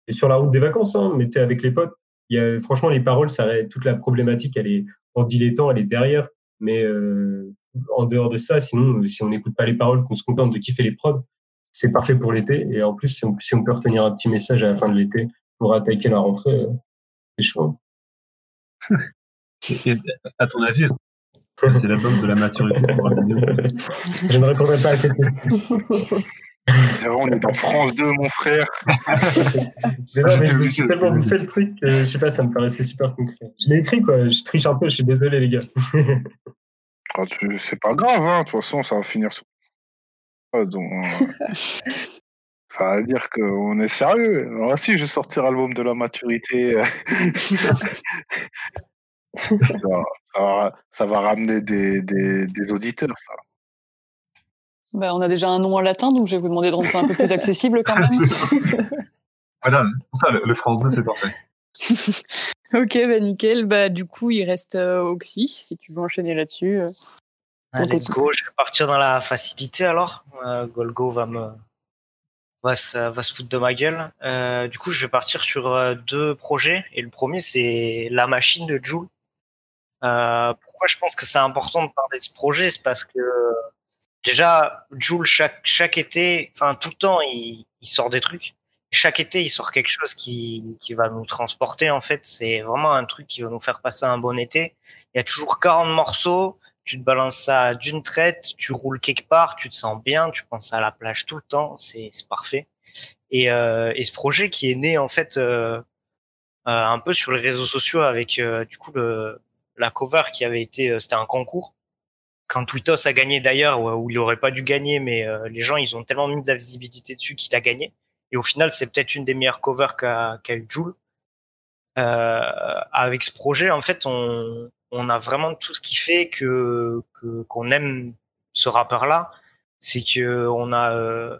Et sur la route des vacances, hein, mais avec les potes, il y a, franchement, les paroles, ça, toute la problématique, elle est en dilettant, elle est derrière. Mais euh, en dehors de ça, sinon, si on n'écoute pas les paroles, qu'on se contente de kiffer les prods, c'est parfait pour l'été. Et en plus, si on, si on, peut retenir un petit message à la fin de l'été pour attaquer la rentrée, euh, c'est chaud. à ton avis, c'est l'album de la maturité pour Je ne répondrai pas à cette question. on est en France 2, mon frère. mais j'ai tellement bouffé le truc que je sais pas, ça me paraissait super concret. Je l'ai écrit, quoi. Je triche un peu, je suis désolé, les gars. Ah, c'est pas grave, hein. De toute façon, ça va finir sur. Donc, Ça veut dire qu'on est sérieux. Alors, si je vais sortir l'album de la maturité, ça, va, ça, va, ramener des, des, des auditeurs, ça. Bah, on a déjà un nom en latin, donc je vais vous demander de rendre ça un peu plus accessible quand même. voilà, pour ça, le, France 2, c'est parfait. ok, bah nickel. Bah, du coup, il reste euh, Oxy, si tu veux enchaîner là-dessus. Euh. let's go, je vais partir dans la facilité alors. Euh, Golgo va me va se, va se foutre de ma gueule. du coup, je vais partir sur deux projets. Et le premier, c'est La Machine de Joule. pourquoi je pense que c'est important de parler de ce projet C'est parce que déjà, Joule, chaque, chaque été, enfin tout le temps, il, il, sort des trucs. Chaque été, il sort quelque chose qui, qui va nous transporter. En fait, c'est vraiment un truc qui va nous faire passer un bon été. Il y a toujours 40 morceaux. Tu te balances ça d'une traite, tu roules quelque part, tu te sens bien, tu penses à la plage tout le temps, c'est parfait. Et, euh, et, ce projet qui est né en fait euh, euh, un peu sur les réseaux sociaux avec euh, du coup le, la cover qui avait été, euh, c'était un concours quand Twitos a gagné d'ailleurs, où il aurait pas dû gagner, mais euh, les gens ils ont tellement mis de la visibilité dessus qu'il a gagné. Et au final, c'est peut-être une des meilleures covers qu'a qu eu Joule. Euh, avec ce projet, en fait, on, on a vraiment tout ce qui fait que qu'on aime ce rappeur-là. C'est que on a euh,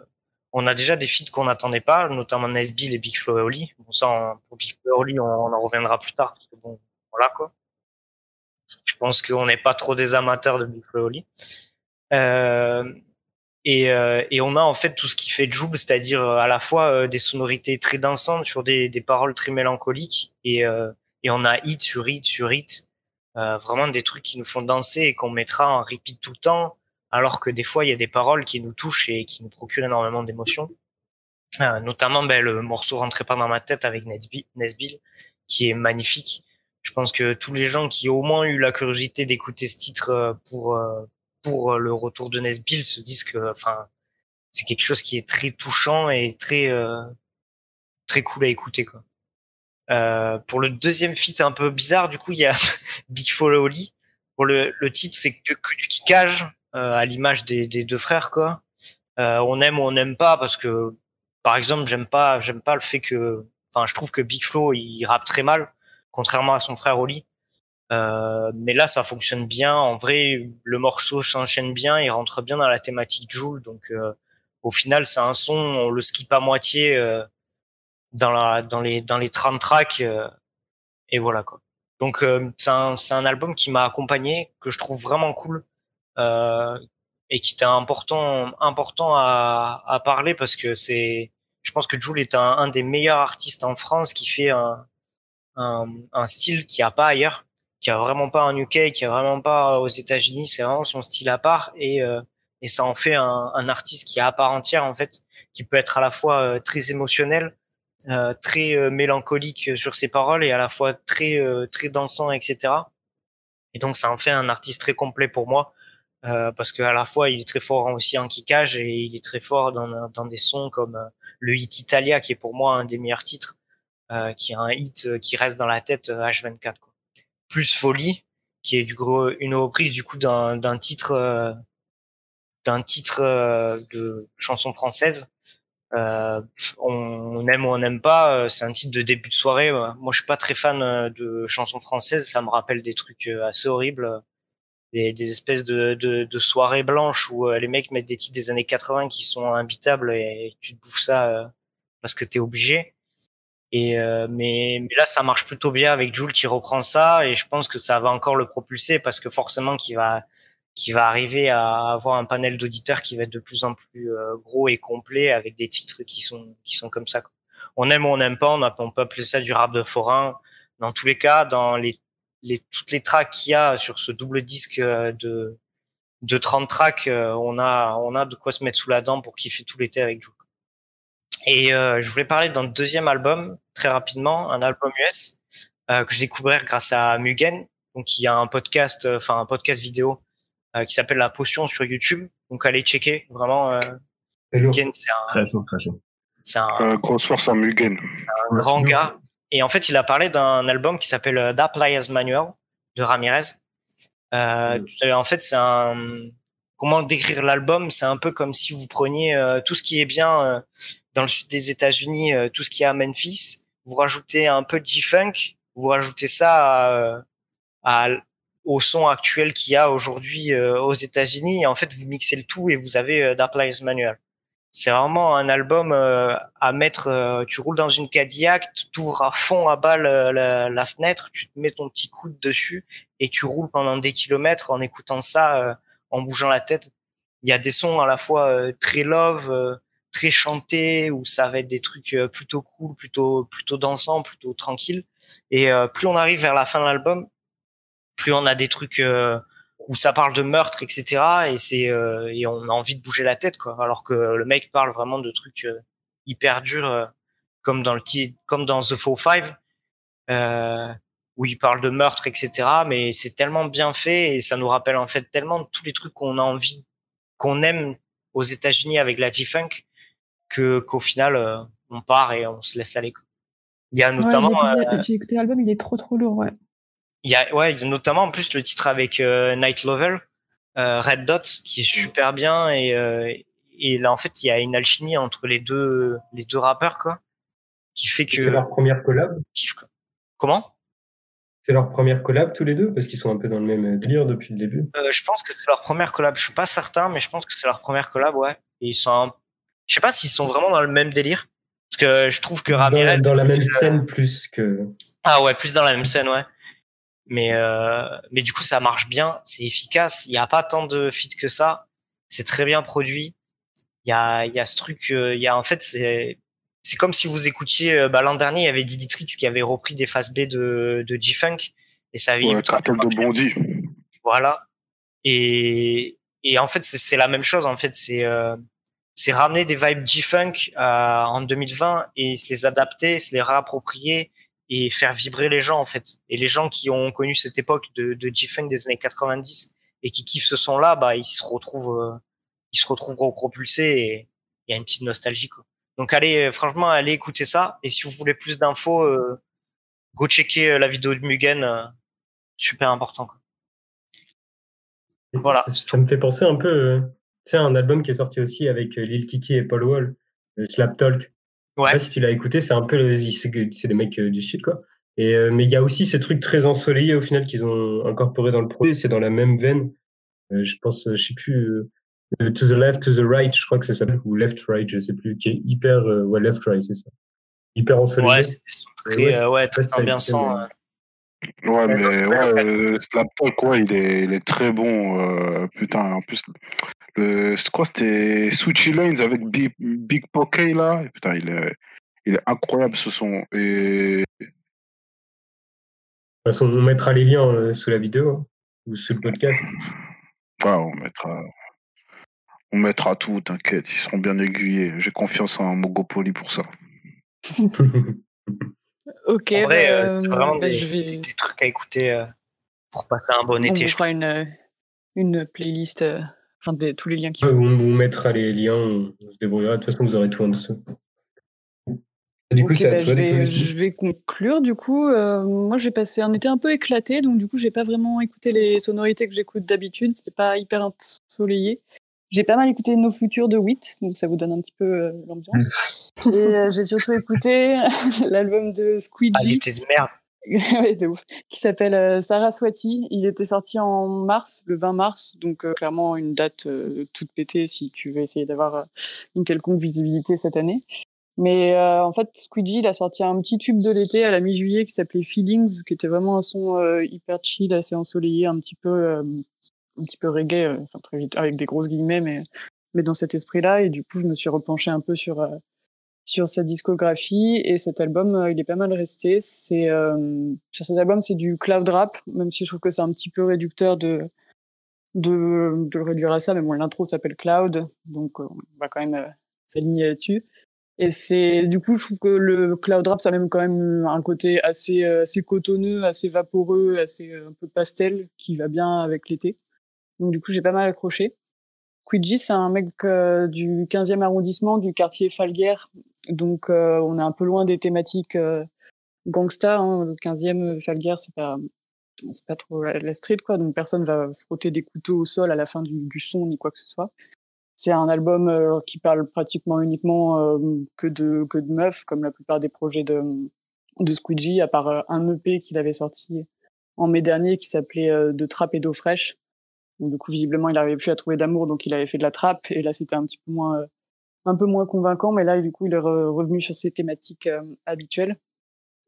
on a déjà des feats qu'on n'attendait pas, notamment Nesbill et Big Flo et Oli. Bon ça, pour Big Flo et Oli, on, on, en reviendra plus tard parce que bon, voilà quoi. Je pense qu'on n'est pas trop des amateurs de Big Flo euh, et, euh, et, on a en fait tout ce qui fait Joule, c'est-à-dire euh, à la fois des sonorités très dansantes sur des, paroles très mélancoliques et, on a hit sur hit sur hit, vraiment des trucs qui nous font danser et qu'on mettra en repeat tout le temps, alors que des fois il y a des paroles qui nous touchent et qui nous procurent énormément d'émotions. notamment ben, le morceau Rentrez pas dans ma tête avec Nesbill, qui est magnifique je pense que tous les gens qui ont au moins eu la curiosité d'écouter ce titre euh, pour euh, pour euh, le retour de Nesbill se disent que enfin c'est quelque chose qui est très touchant et très très cool à écouter quoi. Euh, pour le deuxième feat un peu bizarre, du coup, il y a Big Follow Oli. Pour le, le titre, c'est que, du kickage, euh, à l'image des, des, deux frères, quoi. Euh, on aime ou on n'aime pas parce que, par exemple, j'aime pas, j'aime pas le fait que, enfin, je trouve que Big Flo il rappe très mal contrairement à son frère Oli. Euh, mais là, ça fonctionne bien. En vrai, le morceau s'enchaîne bien, il rentre bien dans la thématique Joule. Donc, euh, au final, c'est un son, on le skip à moitié euh, dans, la, dans, les, dans les 30 tracks. Euh, et voilà quoi. Donc, euh, c'est un, un, album qui m'a accompagné, que je trouve vraiment cool. et qui était important, important à, à parler parce que c'est, je pense que Joule est un, un des meilleurs artistes en France qui fait un, un, un style qu'il n'y a pas ailleurs, qui a vraiment pas en UK, qui a vraiment pas aux États-Unis. C'est vraiment son style à part et euh, et ça en fait un, un, artiste qui est à part entière en fait, qui peut être à la fois euh, très émotionnel, euh, très euh, mélancolique sur ses paroles et à la fois très très dansant, etc. Et donc ça en fait un artiste très complet pour moi. parce qu'à la fois il est très fort aussi en kickage et il est très fort dans, dans des sons comme le hit Italia qui est pour moi un des meilleurs titres euh, qui a un hit euh, qui reste dans la tête H24. Euh, quoi. Plus Folie, qui est du gros une reprise du coup d'un d'un titre d'un titre de chanson française. Euh, on, aime ou on n'aime pas, c'est un titre de début de soirée. Moi, je suis pas très fan de chansons françaises, ça me rappelle des trucs assez horribles, des, des espèces de, de, de, soirées blanches où les mecs mettent des titres des années 80 qui sont imbitables et tu te bouffes ça parce que t'es obligé. Euh, mais, mais, là, ça marche plutôt bien avec Jules qui reprend ça, et je pense que ça va encore le propulser parce que forcément, qu'il va qui va arriver à avoir un panel d'auditeurs qui va être de plus en plus euh, gros et complet avec des titres qui sont qui sont comme ça. On aime ou on n'aime pas, on, peut appeler ça du rap de forain. Dans tous les cas, dans les, les toutes les tracks qu'il y a sur ce double disque euh, de de 30 tracks, on a on a de quoi se mettre sous la dent pour kiffer tout l'été avec Jules. Et euh, je voulais parler d'un deuxième album très rapidement, un album US euh, que j'ai découvert grâce à Mugen, donc il y a un podcast, euh, enfin un podcast vidéo euh, qui s'appelle La Potion sur YouTube. Donc allez checker vraiment. Euh, Mugen, c'est un très chaud, très chaud. C'est un grosse force en Mugen. Un grand gars. Et en fait, il a parlé d'un album qui s'appelle The Player's Manual de Ramirez. Euh, mm. En fait, c'est un comment décrire l'album? C'est un peu comme si vous preniez tout ce qui est bien dans le sud des États-Unis, tout ce qui est à Memphis, vous rajoutez un peu de G-funk, vous rajoutez ça à, au son actuel qu'il y a aujourd'hui aux États-Unis, et en fait vous mixez le tout et vous avez Dark Lives Manual c'est vraiment un album euh, à mettre. Euh, tu roules dans une Cadillac, tu ouvres à fond à balle euh, la, fenêtre, tu te mets ton petit coude dessus et tu roules pendant des kilomètres en écoutant ça, en bougeant la tête. Il y a des sons à la fois très love, très chantés, où ça va être des trucs plutôt cool, plutôt plutôt dansants, plutôt tranquilles. Et plus on arrive vers la fin de l'album, plus on a des trucs où ça parle de meurtre, etc. Et c'est euh, et on a envie de bouger la tête, quoi. Alors que le mec parle vraiment de trucs euh, hyper durs, euh, comme dans le comme dans The Four Five, où il parle de meurtre, etc. Mais c'est tellement bien fait et ça nous rappelle en fait tellement tous les trucs qu'on a envie, qu'on aime aux États-Unis avec la G-funk, que qu'au final on part et on se laisse aller. Quoi. Il y a notamment. J'ai écouté l'album, il est trop trop lourd, ouais. Il y a, ouais, notamment en plus le titre avec euh, Night Lovel, euh, Red Dot, qui est super bien et euh, et là en fait il y a une alchimie entre les deux les deux rappeurs quoi, qui fait que. C'est leur première collab? Comment? C'est leur première collab tous les deux? Parce qu'ils sont un peu dans le même délire depuis le début. Euh, je pense que c'est leur première collab. Je suis pas certain, mais je pense que c'est leur première collab, ouais. Et ils sont, je sais pas s'ils sont vraiment dans le même délire parce que je trouve que Ramirez dans, dans la même scène plus que. Ah ouais, plus dans la même scène, ouais. Mais euh, mais du coup ça marche bien, c'est efficace. Il n'y a pas tant de feats que ça. C'est très bien produit. Il y a il y a ce truc. Euh, il y a en fait c'est c'est comme si vous écoutiez. Euh, bah, L'an dernier il y avait Diditrix qui avait repris des phases B de de G-Funk et ça avait. Ouais, de Bondy. Voilà. Et et en fait c'est la même chose. En fait c'est euh, c'est ramener des vibes G-Funk en 2020 et se les adapter, se les réapproprier et faire vibrer les gens en fait. Et les gens qui ont connu cette époque de, de G-Funk des années 90 et qui kiffent ce son-là, bah ils se retrouvent, euh, ils se retrouvent propulsés et il y a une petite nostalgie quoi. Donc allez, euh, franchement, allez écouter ça. Et si vous voulez plus d'infos, euh, go checker euh, la vidéo de Mugen, super important quoi. Voilà. Ça, me fait penser un peu, sais, un album qui est sorti aussi avec Lil Kiki et Paul Wall, Slap Talk. Ouais. si tu l'as écouté, c'est un peu, c'est des mecs euh, du sud, quoi. Et, euh, mais il y a aussi ce truc très ensoleillé au final qu'ils ont incorporé dans le projet. C'est dans la même veine. Euh, je pense, je sais plus, to the left, to the right, je crois que ça s'appelle, ou left right, je sais plus, qui est hyper, ouais, left right, c'est ça. Hyper ensoleillé. Ouais, c'est très, ouais, très ambiançant. Ouais, mais ouais, Slap Talk, ouais, il est, il est très bon. Euh, putain, en plus, le, c'est quoi C'était Switchy Lanes avec Big, Big Poké, là? putain, il est, il est incroyable ce son. Et... De toute façon, on mettra les liens euh, sous la vidéo hein, ou sous le podcast. Ouais, on mettra, on mettra tout, t'inquiète, ils seront bien aiguillés. J'ai confiance en Mogopoly pour ça. Ok, en vrai, bah, c'est vraiment bah, des, je vais... des, trucs à écouter euh, pour passer un bon été. On fera une, euh, une playlist, euh, enfin tous les liens qu'il faut. on, on, mettra les liens, on, se débrouillera. De toute façon, vous aurez tout en dessous. Du coup, okay, bah, je, vais, je, vais, conclure. Du coup, euh, moi, j'ai passé un été un peu éclaté, donc du coup, j'ai pas vraiment écouté les sonorités que j'écoute d'habitude. C'était pas hyper ensoleillé. J'ai pas mal écouté Nos Futurs de Wit, donc ça vous donne un petit peu euh, l'ambiance. Et euh, j'ai surtout écouté l'album de Squeegee. Ah, il était de merde. Qui s'appelle euh, Sarah Swati. Il était sorti en mars, le 20 mars, donc clairement une date toute pétée si tu veux essayer d'avoir une quelconque visibilité cette année. Mais en fait, Squeegee, il a sorti un petit tube de l'été à la mi-juillet qui s'appelait Feelings, qui était vraiment un son hyper chill, assez ensoleillé, un petit peu un petit peu reggae, euh, enfin très vite, avec des grosses guillemets, mais, mais dans cet esprit-là. Et du coup, je me suis repenché un peu sur, euh, sur sa discographie. Et cet album, euh, il est pas mal resté. C'est, sur cet album, c'est du cloud rap, même si je trouve que c'est un petit peu réducteur de, de, de le réduire à ça. Mais bon, l'intro s'appelle Cloud, donc on va quand même s'aligner là-dessus. Et c'est du coup, je trouve que le cloud rap, ça a même quand même un côté assez, assez cotonneux, assez vaporeux, assez un peu pastel, qui va bien avec l'été. Donc du coup, j'ai pas mal accroché. Quidji, c'est un mec euh, du 15e arrondissement du quartier Falguière. Donc euh, on est un peu loin des thématiques euh, gangsta. Hein. Le 15e Falguière, c'est pas c'est pas trop la, street quoi. Donc personne va frotter des couteaux au sol à la fin du, du son ni quoi que ce soit. C'est un album euh, qui parle pratiquement uniquement euh, que de que de meufs, comme la plupart des projets de de Squeegee, à part euh, un EP qu'il avait sorti en mai dernier qui s'appelait De trappe et d'eau fraîche. Donc, du coup, visiblement, il n'arrivait plus à trouver d'amour, donc il avait fait de la trappe. Et là, c'était un petit peu moins un peu moins convaincant, mais là, du coup, il est revenu sur ses thématiques habituelles.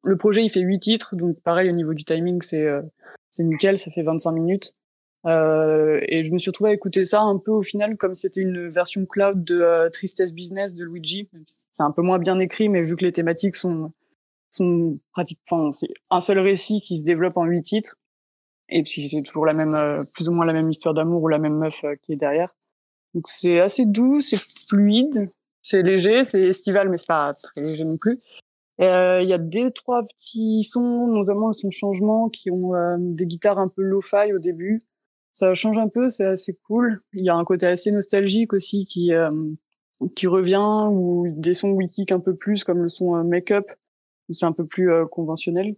Le projet, il fait huit titres, donc pareil, au niveau du timing, c'est c'est nickel, ça fait 25 minutes. Euh, et je me suis retrouvé à écouter ça un peu au final comme c'était une version cloud de euh, Tristesse Business de Luigi. C'est un peu moins bien écrit, mais vu que les thématiques sont sont pratiques, enfin c'est un seul récit qui se développe en huit titres. Et puis c'est toujours la même, euh, plus ou moins la même histoire d'amour ou la même meuf euh, qui est derrière. Donc c'est assez doux, c'est fluide, c'est léger, c'est estival, mais c'est pas très léger non plus. Il y a des trois petits sons, notamment son changement, qui ont des guitares un peu lo-fi au début ça change un peu, c'est assez cool. Il y a un côté assez nostalgique aussi qui euh, qui revient ou des sons wiki un peu plus comme le son euh, Make Up où c'est un peu plus euh, conventionnel.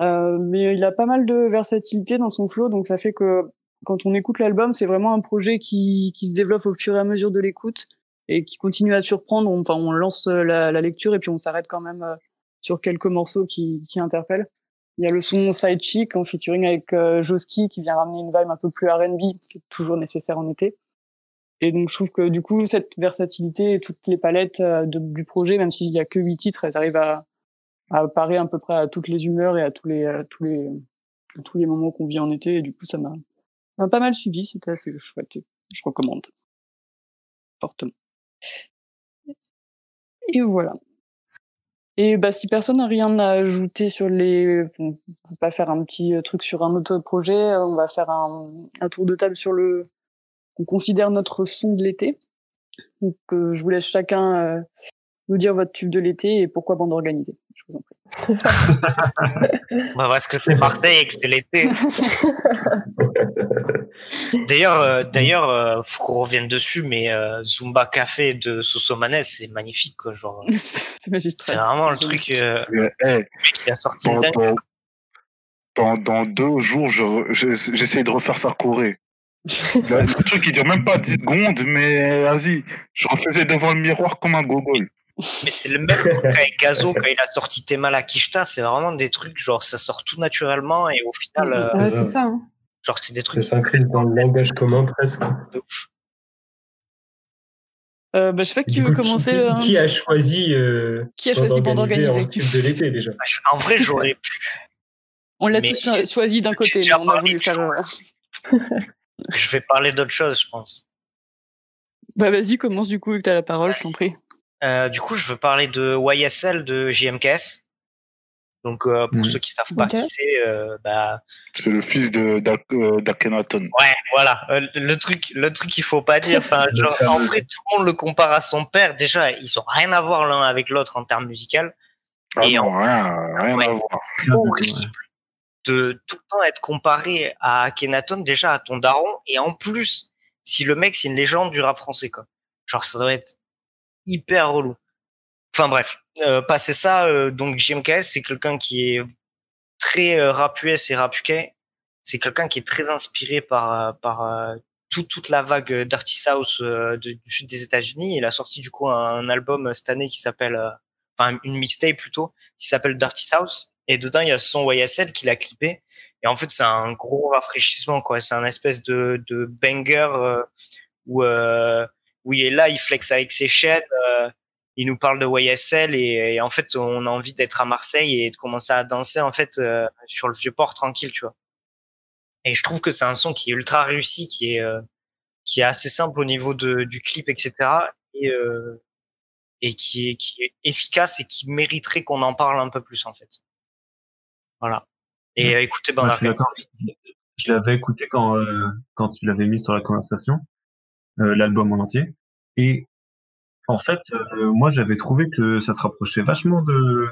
Euh, mais il a pas mal de versatilité dans son flow, donc ça fait que quand on écoute l'album, c'est vraiment un projet qui, qui se développe au fur et à mesure de l'écoute et qui continue à surprendre. Enfin, on lance la, la lecture et puis on s'arrête quand même sur quelques morceaux qui, qui interpellent. Il y a le son Side Chick en featuring avec euh, Joski qui vient ramener une vibe un peu plus R&B qui est toujours nécessaire en été. Et donc je trouve que du coup cette versatilité et toutes les palettes euh, du projet, même s'il y a que huit titres, elles arrivent à, à parer à peu près à toutes les humeurs et à tous les tous les à tous les moments qu'on vit en été. Et du coup ça m'a pas mal suivi, c'était assez chouette. Je recommande fortement. Et voilà. Et bah, si personne n'a rien à ajouter sur les, on va pas faire un petit truc sur un autre projet, on va faire un, un tour de table sur le, on considère notre son de l'été. Donc, euh, je vous laisse chacun euh, nous dire votre tube de l'été et pourquoi bande organisée. Je vous en prie. bah parce que c'est Marseille et que c'est l'été. d'ailleurs, euh, d'ailleurs, euh, faut qu'on revienne dessus, mais euh, Zumba Café de Sosomanes, c'est magnifique, quoi, genre. c'est magistral. C'est vraiment le truc euh, Mais, hey, le mec qui a sorti pendant deux jours, je- je- j'essaye de refaire ça Corée. Le le truc, il dure même pas 10 secondes, mais vas-y, je refaisais devant le miroir comme un gogol. Mais c'est le même truc qu'avec Gazo quand il a sorti Tema la Kishta, c'est vraiment des trucs, genre, ça sort tout naturellement et au final, euh, Ouais, c'est ça. hein. Genre, c'est des Ça trucs s'incrise dans le langage commun presque. de ouf. Euh, bah, je sais pas qui veut coup, commencer. Qui, hein. qui a choisi euh, Qui a choisi bande organisée en de l'été déjà Bah, je- En vrai, j'aurais pu. On l'a tous cho- choisi d'un côté, mais on a voulu faire. euh, Je vais parler d'autre chose, je pense. Bah vas-y, commence du coup, vu que t'as la parole, je t'en prie. Euh, du coup, je veux parler de YSL de JMKS. Donc, euh, pour Mhm. ceux qui savent pas qui c'est, euh, bah, C'est le fils de euh, d'Akhenaton. ouais, voilà, Euh, le truc, le truc qu'il faut pas dire. Enfin, genre, en vrai, tout le monde le compare à son père. Déjà, ils ont rien à voir l'un avec l'autre en termes musicaux. Ah Et non, rien, rien Ouais. à voir. Horrible de tout le temps être comparé à Akhenaton, déjà à ton daron, et en plus, si le mec c'est une légende du rap français, quoi. Genre, ça doit être hyper relou. Enfin bref, euh, passer ça, euh, donc JMKS, c'est quelqu'un qui est très euh, rap US et. C'est quelqu'un qui est très inspiré par euh, par euh, tout- toute la vague d'Artist House euh, de- du sud des États-Unis. Il a sorti du coup un, album euh, cette année qui s'appelle, enfin une mixtape plutôt, qui s'appelle Dirty House. Et dedans il y a son YSL qu'il a clippé. Et en fait c'est un gros rafraîchissement quoi. C'est un espèce de, de banger où où il est là, il flex avec ses chaînes. Il nous parle de YSL et, et en fait on a envie d'être à Marseille et de commencer à danser en fait euh, sur le vieux port tranquille tu vois. Et je trouve que c'est un son qui est ultra réussi qui est euh, qui est assez simple au niveau de, du clip etc et euh, et qui est qui est efficace et qui mériterait qu'on en parle un peu plus en fait. Voilà. Et euh, écoutez ben je d'accord. Je l'avais écouté quand, euh, quand tu l'avais mis sur la conversation, euh, l'album en entier. Et en fait, euh, moi, j'avais trouvé que ça se rapprochait vachement de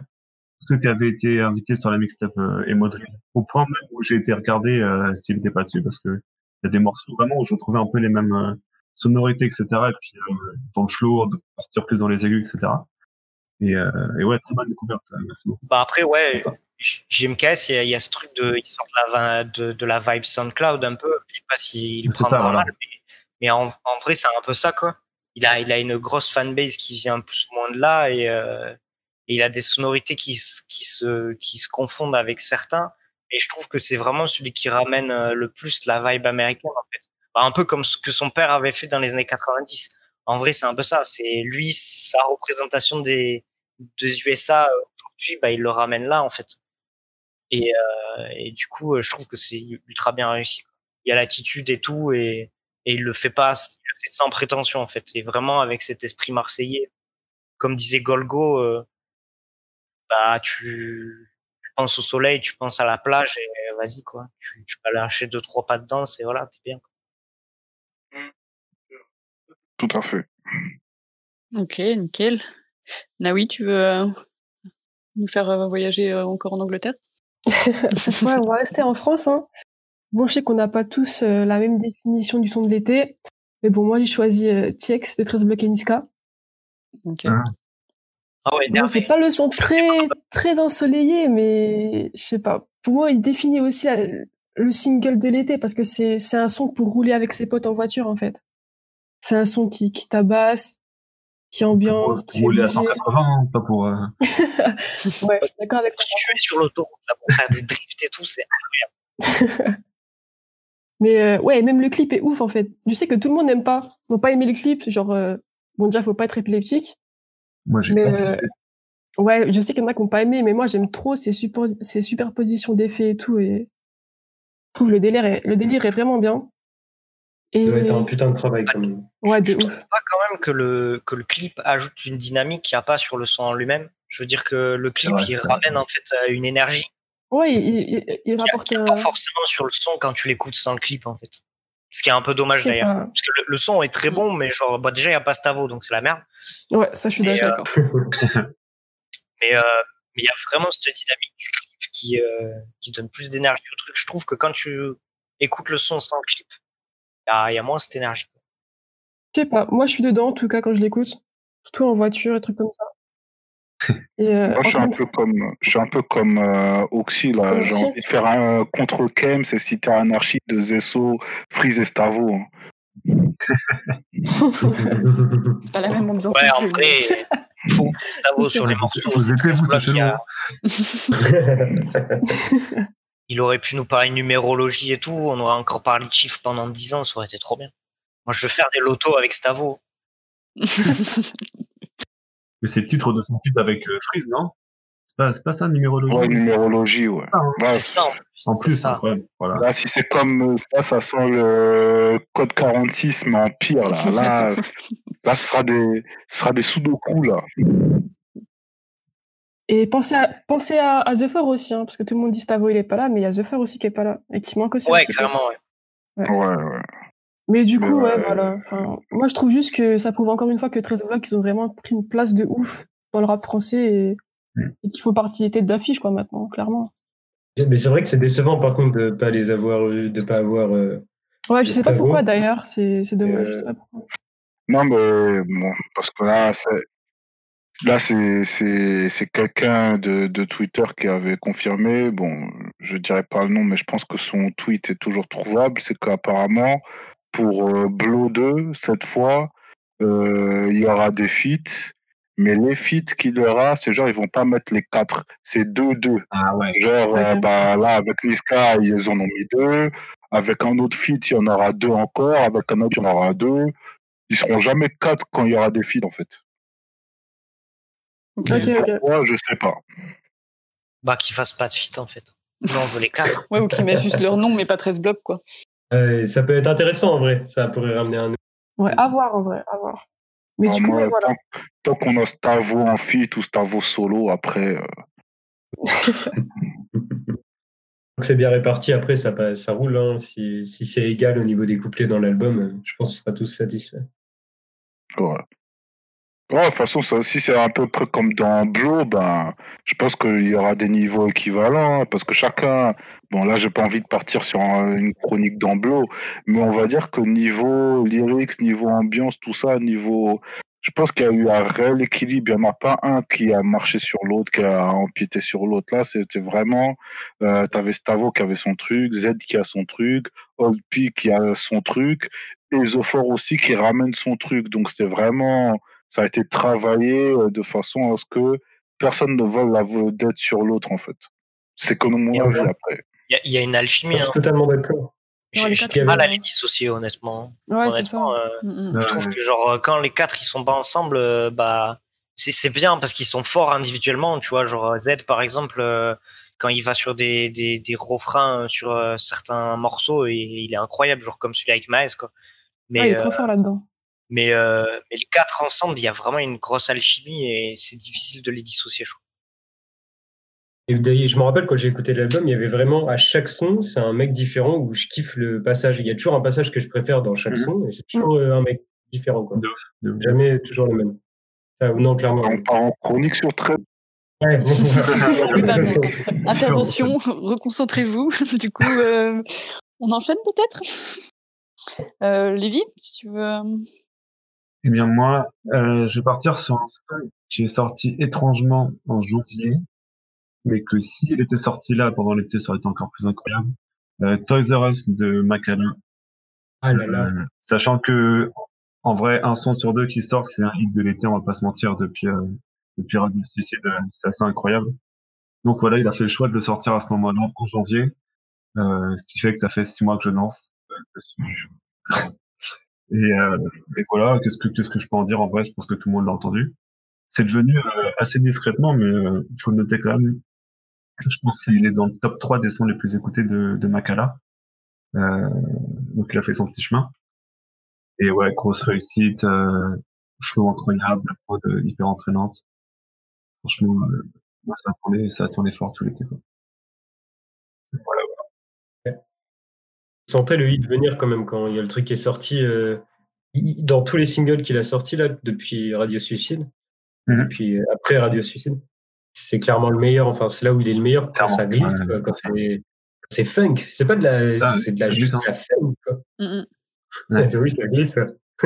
ceux qui avaient été invités sur la mixtape euh, Emo Drill. Au point même où j'ai été regarder euh, s'il n'était pas dessus, parce que il y a des morceaux vraiment où je retrouvais un peu les mêmes euh, sonorités, etc. Et puis euh, dans le flow, de partir plus dans les aigus, etc. Et, euh, et ouais, très bonne découverte. Merci beaucoup. Bah après, ouais, JMKS, il y, a- il y a ce truc de, il sort de la, de, de la vibe SoundCloud un peu. Je sais pas s'il C'est prend ça, normal, voilà. mais, Mais en, en vrai, c'est un peu ça, quoi. Il a, il a une grosse fanbase qui vient plus ou moins de là et, euh, il a des sonorités qui, qui, se, qui se confondent avec certains. Et je trouve que c'est vraiment celui qui ramène euh, le plus la vibe américaine, en fait. Bah, un peu comme ce que son père avait fait dans les années 90. En vrai, c'est un peu ça. C'est lui, sa représentation des, des USA euh, aujourd'hui, bah, il le ramène là, en fait. Et, euh, et du coup, euh, je trouve que c'est ultra bien réussi. Il y a l'attitude et tout, et, et il le fait pas, il le fait sans prétention, en fait. Et vraiment avec cet esprit marseillais. Comme disait Golgo, euh, bah, tu, tu penses au soleil, tu penses à la plage, et vas-y, quoi. Tu, tu vas lâcher deux, trois pas de danse, et voilà, t'es bien. Tout à fait. Ok, nickel. Naoui, tu veux euh, nous faire euh, voyager encore en Angleterre? Cette fois, on va rester en France. Hein. Bon, je sais qu'on n'a pas tous euh, la même définition du son de l'été. Mais bon, moi, j'ai choisi euh, TX de 13 blocs et Niska. Ok. Ah. Ah ouais, Bon, c'est pas le son très, très ensoleillé, mais je sais pas. Pour moi, il définit aussi la- le single de l'été parce que c'est c'est un son pour rouler avec ses potes en voiture, en fait. C'est un son qui, qui tabasse, qui ambiance, qui fait rouler à bouger. 180, hein, pas pour. euh, Ouais, d'accord avec Si tu es sur l'autoroute, là, pour faire des drifts et tout, c'est Mais euh, ouais, même le clip est ouf en fait. Je sais que tout le monde n'aime pas, n'ont pas aimé le clip. Genre, euh, bon, déjà, faut pas être épileptique. Moi, j'ai Mais pas euh, ouais, je sais qu'il y en a qui n'ont pas aimé, mais moi, j'aime trop ces, super, ces superpositions d'effets et tout. Et je trouve le délire est, le délire est vraiment bien. Et Ça doit être un putain de travail quand même. ouais, de je ouf. trouve pas quand même que le, que le clip ajoute une dynamique qu'il n'y a pas sur le son en lui-même. Je veux dire que le clip, il ramène en fait une énergie Ouais, il, il, il- a, rapporte a pas forcément sur le son quand tu l'écoutes sans le clip en fait. Ce qui est un peu dommage d'ailleurs. pas. Parce que le, le son est très bon, mais genre, bah, déjà, il n'y a pas Stavo, donc c'est la merde. Ouais, ça, je suis Mais, d'accord. Mais euh, mais il y a vraiment cette dynamique du clip qui, euh, qui donne plus d'énergie au truc. Je trouve que quand tu écoutes le son sans le clip, il y y a moins cette énergie. Je sais pas. Moi, je suis dedans, en tout cas, quand je l'écoute. Surtout en voiture et trucs comme ça. Et euh, Moi, je suis un peu comme, je suis un peu comme euh, Oxy, là. J'ai envie de faire un contre Kems et citer Anarchie de Zesso, Freeze et Stavo. hein. C'est pas la même ambiance. Ouais, en vrai, faut Stavo sur les morceaux. Vous c'est êtes très vous, c'est a- Ouais, il aurait pu nous parler de numérologie et tout. On aurait encore parlé de chiffres pendant 10 ans, ça aurait été trop bien. Moi, je veux faire des lotos avec Stavo. Mais c'est le titre de son feat avec euh, Freeze, non? C'est pas, ça, numérologie? Ouais, numérologie, ouais. Ah. Ouais, C'est ça, en plus. Plus, ça. incroyable. Voilà. Là, si c'est comme ça, ça sent le code 46, mais en pire, là. Là, là ce sera des, ce sera des sudoku, là. Et pensez à, pensez à, à The Four aussi, hein, parce que tout le monde dit Stavo il est pas là, mais il y a The Four aussi qui est pas là et qui manque aussi. Ouais, carrément, ouais. Ouais, ouais. Mais du coup, Ouais. voilà. Enfin, moi, je trouve juste que ça prouve encore une fois que 13 Blocs, ils ont vraiment pris une place de ouf dans le rap français et, Mm. et qu'il faut partie des têtes d'affiche, quoi, maintenant, clairement. Mais c'est vrai que c'est décevant par contre de pas les avoir, eu- de pas avoir. euh, Ouais, je sais pas pourquoi d'ailleurs, c'est c'est dommage. Euh, je sais pas pourquoi. Non, mais bon, parce que là, c'est, là, c'est, c'est, c'est quelqu'un de, de Twitter qui avait confirmé. Bon, je dirais pas le nom, mais je pense que son tweet est toujours trouvable. C'est qu'apparemment, pour euh, Blow 2, cette fois, euh, il y aura des feats. Mais les feats qu'il y aura, c'est genre, ils vont pas mettre les quatre. C'est deux, deux. Ah ouais. Genre, euh, bah, là, avec Niska, ils en ont mis deux. Avec un autre feat, il y en aura deux encore. Avec un autre, il y en aura deux. Ils seront jamais quatre quand il y aura des feats, en fait. Ok, ok. Pourquoi, je sais pas. Bah, qu'ils fassent pas de fit, en fait. Nous, on veut les quatre. Ouais, ou qui met juste leur nom, mais pas 13 blocs, quoi. Euh, ça peut être intéressant en vrai. Ça pourrait ramener un. Ouais, à voir en vrai, à voir. Mais du coup, moi, voilà. tant, tant qu'on a Stavo en feat ou Stavo solo, après, euh, C'est bien réparti. Après, ça, passe- ça roule. hein. Si, si c'est égal au niveau des couplets dans l'album, euh, je pense qu'on sera tous satisfaits. ouais. De toute façon, ça aussi, c'est un peu près comme dans Blow. Ben, je pense qu'il y aura des niveaux équivalents. hein, parce que chacun. Bon, là, j'ai pas envie de partir sur un- une chronique dans Blow. Mais on va dire que niveau lyrics, niveau ambiance, tout ça, niveau je pense qu'il y a eu un réel équilibre. Il n'y en a pas un qui a marché sur l'autre, qui a empiété sur l'autre. Là, c'était vraiment, euh, tu avais Stavo qui avait son truc, Z qui a son truc, P qui a son truc, et Zofor aussi qui ramène son truc. Donc, c'était vraiment, ça a été travaillé euh, de façon à ce que personne ne vole la vedette sur l'autre, en fait. C'est comme mon avis après. Il y, a une alchimie. Je suis hein. totalement d'accord. J'ai du mal à les dissocier, honnêtement. Ouais, honnêtement, euh, mm, mm. je trouve que genre quand les quatre ils sont pas ensemble, euh, bah c'est bien parce qu'ils sont forts individuellement. Tu vois, genre Z par exemple, euh, quand il va sur des, des, des refrains sur certains morceaux, il est incroyable, genre comme celui avec Maes quoi. Mais il est trop fort là-dedans. Mais, mais les quatre ensemble, il y a vraiment une grosse alchimie et c'est difficile de les dissocier, je trouve. Et je me rappelle quand j'ai écouté l'album, il y avait vraiment à chaque son, c'est un mec différent où je kiffe le passage. Il y a toujours un passage que je préfère dans chaque mhm. son et c'est toujours euh, un mec différent. Quoi. Jamais toujours le même. Ah, non, clairement. On part en chronique sur très. Ouais. Intervention, reconcentrez-vous. du coup, euh, on enchaîne peut-être? Euh, Lévi, si tu veux. Euh. Eh bien, moi, je vais partir sur un son qui est sorti étrangement en janvier mais que s'il était sorti là pendant l'été, ça aurait été encore plus incroyable. Euh, Toys R Us de Macalin. Ah là là. Euh, sachant que, en vrai, un son sur deux qui sort, c'est un hit de l'été, on va pas se mentir, depuis, euh, depuis Radio Suicide, euh, c'est assez incroyable. Donc voilà, il a fait le choix de le sortir à ce moment-là, en janvier, euh, ce qui fait que ça fait six mois que je lance et, et voilà, qu'est-ce que, qu'est-ce que je peux en dire en vrai, je pense que tout le monde l'a entendu. C'est devenu assez discrètement, mais il faut noter quand même je pense qu'il est dans le top 3 des sons les plus écoutés de, de Makala. Euh, donc il a fait son petit chemin. Et ouais, grosse réussite, euh, flow incroyable, prod hyper entraînante. Franchement, euh, ça a tourné, ça a tourné fort tout l'été. Voilà, voilà. Sentais le hit venir quand même quand il y a le truc qui est sorti euh, dans tous les singles qu'il a sortis là depuis Radio Suicide, mm puis après Radio Suicide c'est clairement le meilleur. Enfin, c'est là où il est le meilleur quand ça glisse, quand c'est funk. C'est pas de la, c'est de la juste de la funk. Quoi. Mm oui, ça glisse.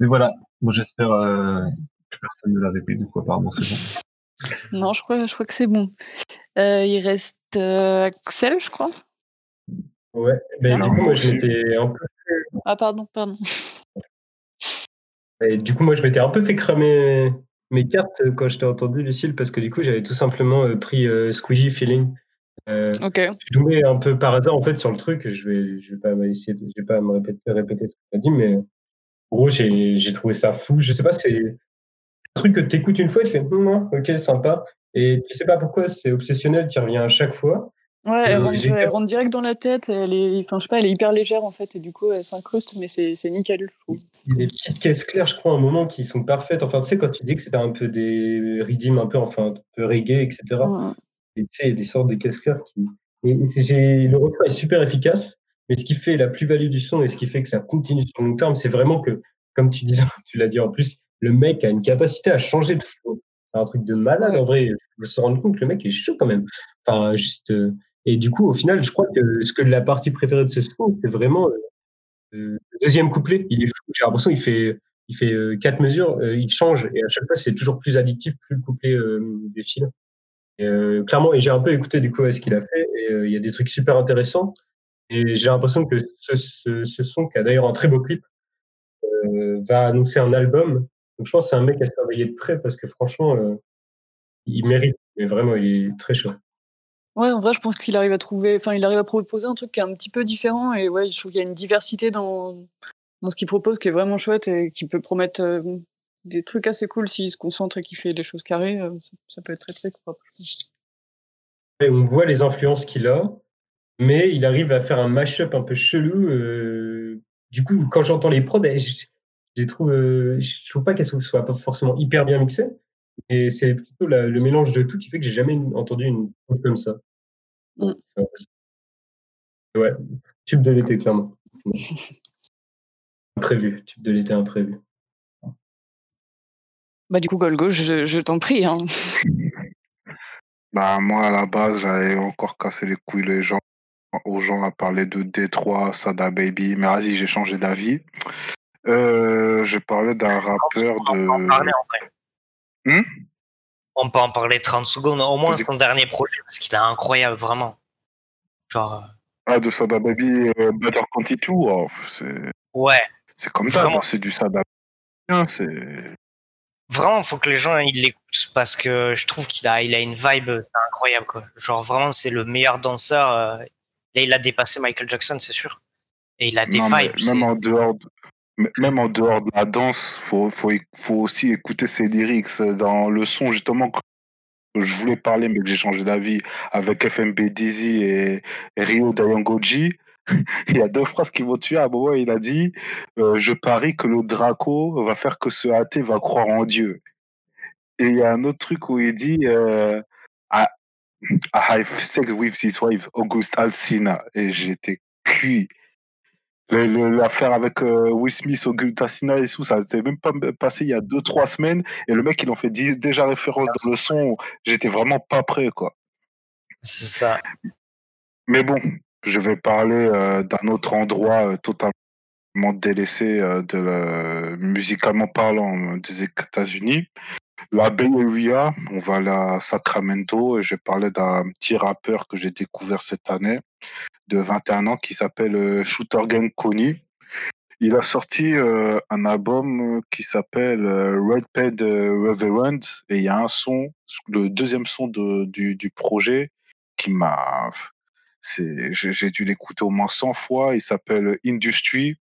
Mais voilà, moi j'espère euh, que personne ne l'a répété du coup apparemment c'est bon. Non, je crois, je crois que c'est bon. Euh, il reste euh, Axel, je crois. Ouais, mais du coup moi j'étais un peu. Ah pardon, pardon. Et du coup, moi, je m'étais un peu fait cramer mes cartes quand je t'ai entendu, Lucille, parce que du coup, j'avais tout simplement euh, pris Squeezie Feeling. Ok. Je tombé un peu par hasard, en fait, sur le truc. Je vais, je vais pas essayer, de, je vais pas me répéter, répéter ce que tu as dit, mais en gros, j'ai, trouvé ça fou. Je sais pas, c'est truc que tu écoutes une fois, tu fais, hum, ok, sympa. Et tu sais pas pourquoi, c'est obsessionnel, qui revient à chaque fois. Ouais, elle rentre, direct dans la tête. Elle est, enfin, je sais pas, elle est hyper légère en fait, et du coup, elle s'incruste, mais c'est, nickel. Il y a des petites caisses claires, je crois, à un moment qui sont parfaites. Enfin, tu sais, quand tu dis que c'était un peu des rythmes un peu, enfin, un peu reggae, etc. Et tu sais, il y a des sortes de caisses claires qui. Et j'ai, le refrain est super efficace, mais ce qui fait la plus-value du son et ce qui fait que ça continue sur le long terme, c'est vraiment que, comme tu disais, tu l'as dit en plus, le mec a une capacité à changer de flow. C'est un truc de malade en vrai. Je me suis rendu compte que le mec est chaud quand même. Enfin, juste. Euh, et du coup, au final, je crois que ce que la partie préférée de ce son, c'est vraiment euh, euh, le deuxième couplet. Il est fou. J'ai l'impression qu'il fait, il fait quatre mesures, il change et à chaque fois, c'est toujours plus addictif, plus le couplet défile. Et, clairement, et j'ai un peu écouté du coup ce qu'il a fait et il y a des trucs super intéressants. Et j'ai l'impression que ce, ce, ce, son, qui a d'ailleurs un très beau clip, va annoncer un album. Donc je pense que c'est un mec à surveiller de près parce que franchement, il mérite. Mais vraiment, il est très chaud. Ouais, en vrai, je pense qu'il arrive à trouver, enfin, il arrive à proposer un truc qui est un petit peu différent et ouais, je trouve qu'il y a une diversité dans, dans ce qu'il propose qui est vraiment chouette et qui peut promettre euh, des trucs assez cool s'il se concentre et qu'il fait des choses carrées. Euh, ça, peut être très très propre. on voit les influences qu'il a, mais il arrive à faire un mash-up un peu chelou. Euh, du coup, quand j'entends les prods, eh, je, je trouve, je trouve pas qu'elles soient pas forcément hyper bien mixées, et c'est plutôt le mélange de tout qui fait que j'ai jamais entendu une chose comme ça. Mm. Ouais, tube de l'été, clairement. imprévu, tube de l'été imprévu. Bah, du coup, Golgo, je, je t'en prie. Hein. Bah, moi, à la base, j'avais encore cassé les couilles les gens, aux gens à parler de Détroit, Sada Baby, mais vas-y, j'ai changé d'avis. Euh, je parlais d'un rappeur On peut en parler en vrai. Hmm? On peut en parler 30 secondes, au moins son dernier projet, parce qu'il est incroyable, vraiment. Genre, euh, Ah, de Sada Baby, euh, Better Quantity, oh, c'est ouais. c'est comme ça, c'est du Sada Baby. C'est. Vraiment, faut que les gens ils l'écoutent parce que je trouve qu'il a, il a une vibe incroyable quoi. Genre vraiment, c'est le meilleur danseur. euh, Là, il a dépassé Michael Jackson, c'est sûr. Et il a des Non, vibes. même en dehors de, même en dehors de la danse, faut, faut, aussi écouter ses lyrics dans le son justement que je voulais parler mais que j'ai changé d'avis avec FMB Dizzy et, et Rio Dayangoji. Il y a deux phrases qui m'ont tué. À un moment, il a dit euh, Je parie que le Draco va faire que ce athée va croire en Dieu. Et il y a un autre truc où il dit euh, I, I have sex with his wife, August Alsina. Et j'étais cuit. L'affaire avec euh, Will Smith, August Alsina et tout, ça s'est même pas passé il y a deux, trois semaines. Et le mec, il en fait déjà référence dans le son. J'étais vraiment pas prêt, quoi. C'est ça. Mais bon, je vais parler euh, d'un autre endroit euh, totalement délaissé euh, de la- musicalement parlant des États-Unis. La Area, on va à Sacramento et je vais parler d'un petit rappeur que j'ai découvert cette année de 21 ans qui s'appelle euh, Shooter Gang Coney. Il a sorti euh, un album euh, qui s'appelle Red Pad Reverend et il y a un son, le deuxième son du, projet qui m'a... J'ai j'ai dû l'écouter au moins 100 fois. Il s'appelle Industry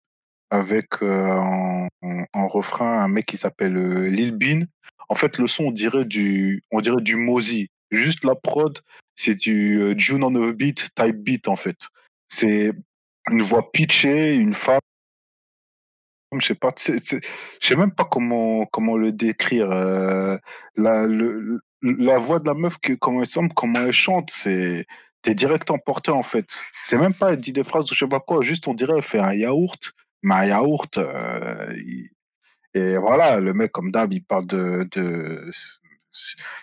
avec en, refrain un mec qui s'appelle Lil Bean. En fait, le son, on dirait du, on dirait du Mozy. Juste la prod, c'est du euh, June on a beat type beat en fait. C'est une voix pitchée, une femme. Je sais pas, je sais même pas comment comment le décrire. euh, la, la voix de la meuf, comment elle semble, comment elle chante, c'est t'es direct emporté en fait. C'est même pas elle dit des phrases ou je sais pas quoi, juste on dirait elle fait un yaourt, mais un yaourt. euh, et voilà, le mec comme d'hab, il parle de,